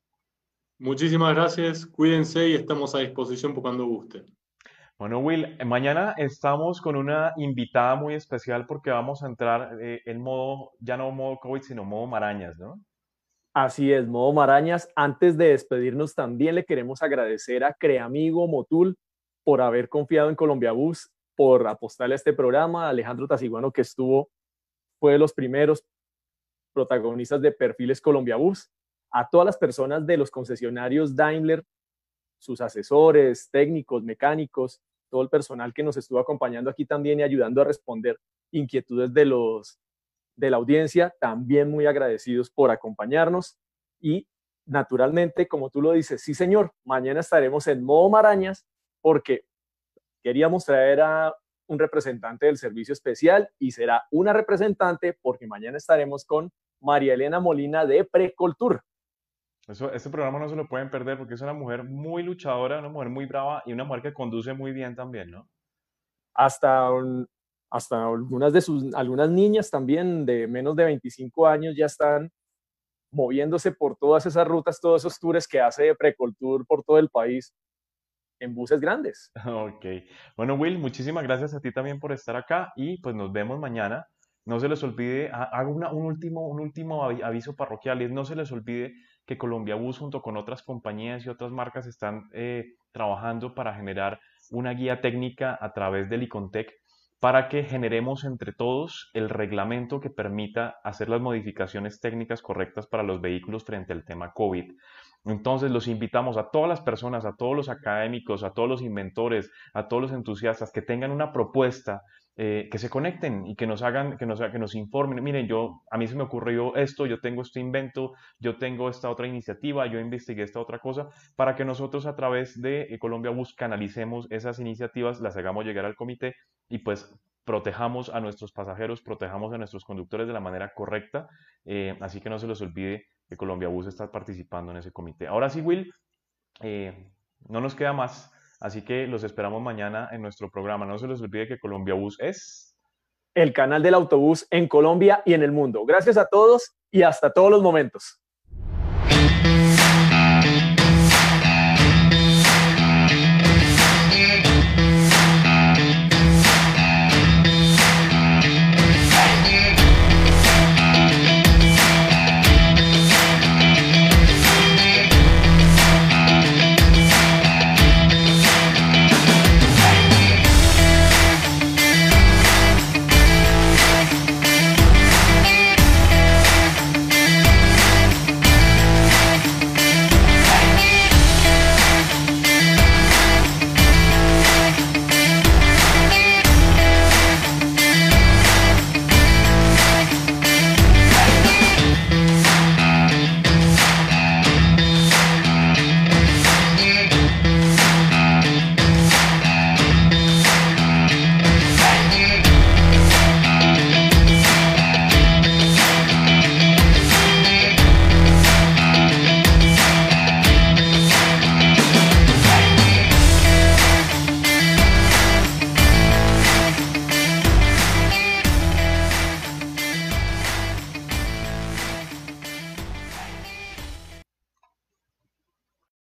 Muchísimas gracias, cuídense y estamos a disposición por cuando guste. Bueno, Will, mañana estamos con una invitada muy especial porque vamos a entrar eh, en modo, ya no modo COVID, sino modo marañas, ¿no? Así es, modo Marañas. Antes de despedirnos, también le queremos agradecer a Creamigo Motul por haber confiado en Colombia Bus, por apostarle a este programa, a Alejandro Taciguano, que estuvo, fue de los primeros protagonistas de Perfiles Colombia Bus, a todas las personas de los concesionarios Daimler, sus asesores, técnicos, mecánicos, todo el personal que nos estuvo acompañando aquí también y ayudando a responder inquietudes de los de la audiencia, también muy agradecidos por acompañarnos y naturalmente, como tú lo dices, sí señor, mañana estaremos en modo marañas porque queríamos traer a un representante del servicio especial y será una representante porque mañana estaremos con María Elena Molina de Precoltur. Eso, este programa no se lo pueden perder porque es una mujer muy luchadora, una mujer muy brava y una mujer que conduce muy bien también, ¿no? Hasta hasta algunas de sus, algunas niñas también de menos de 25 años ya están moviéndose por todas esas rutas, todos esos tours que hace Precoltour por todo el país en buses grandes. Ok. Bueno, Will, muchísimas gracias a ti también por estar acá y pues nos vemos mañana. No se les olvide, hago un, último, un último aviso parroquial y no se les olvide que Colombia Bus junto con otras compañías y otras marcas están eh, trabajando para generar una guía técnica a través del Icontec para que generemos entre todos el reglamento que permita hacer las modificaciones técnicas correctas para los vehículos frente al tema COVID. Entonces los invitamos a todas las personas, a todos los académicos, a todos los inventores, a todos los entusiastas que tengan una propuesta, eh, que se conecten y que nos hagan, que nos, que nos informen. Miren, yo, a mí se me ocurrió esto, yo tengo este invento, yo tengo esta otra iniciativa, yo investigué esta otra cosa, para que nosotros a través de eh, Colombia Bus canalicemos esas iniciativas, las hagamos llegar al comité y pues protejamos a nuestros pasajeros, protejamos a nuestros conductores de la manera correcta. Eh, así que no se les olvide que Colombia Bus está participando en ese comité. Ahora sí, Will, no nos queda más. Así que los esperamos mañana en nuestro programa. No se les olvide que Colombia Bus es el canal del autobús en Colombia y en el mundo. Gracias a todos y hasta todos los momentos.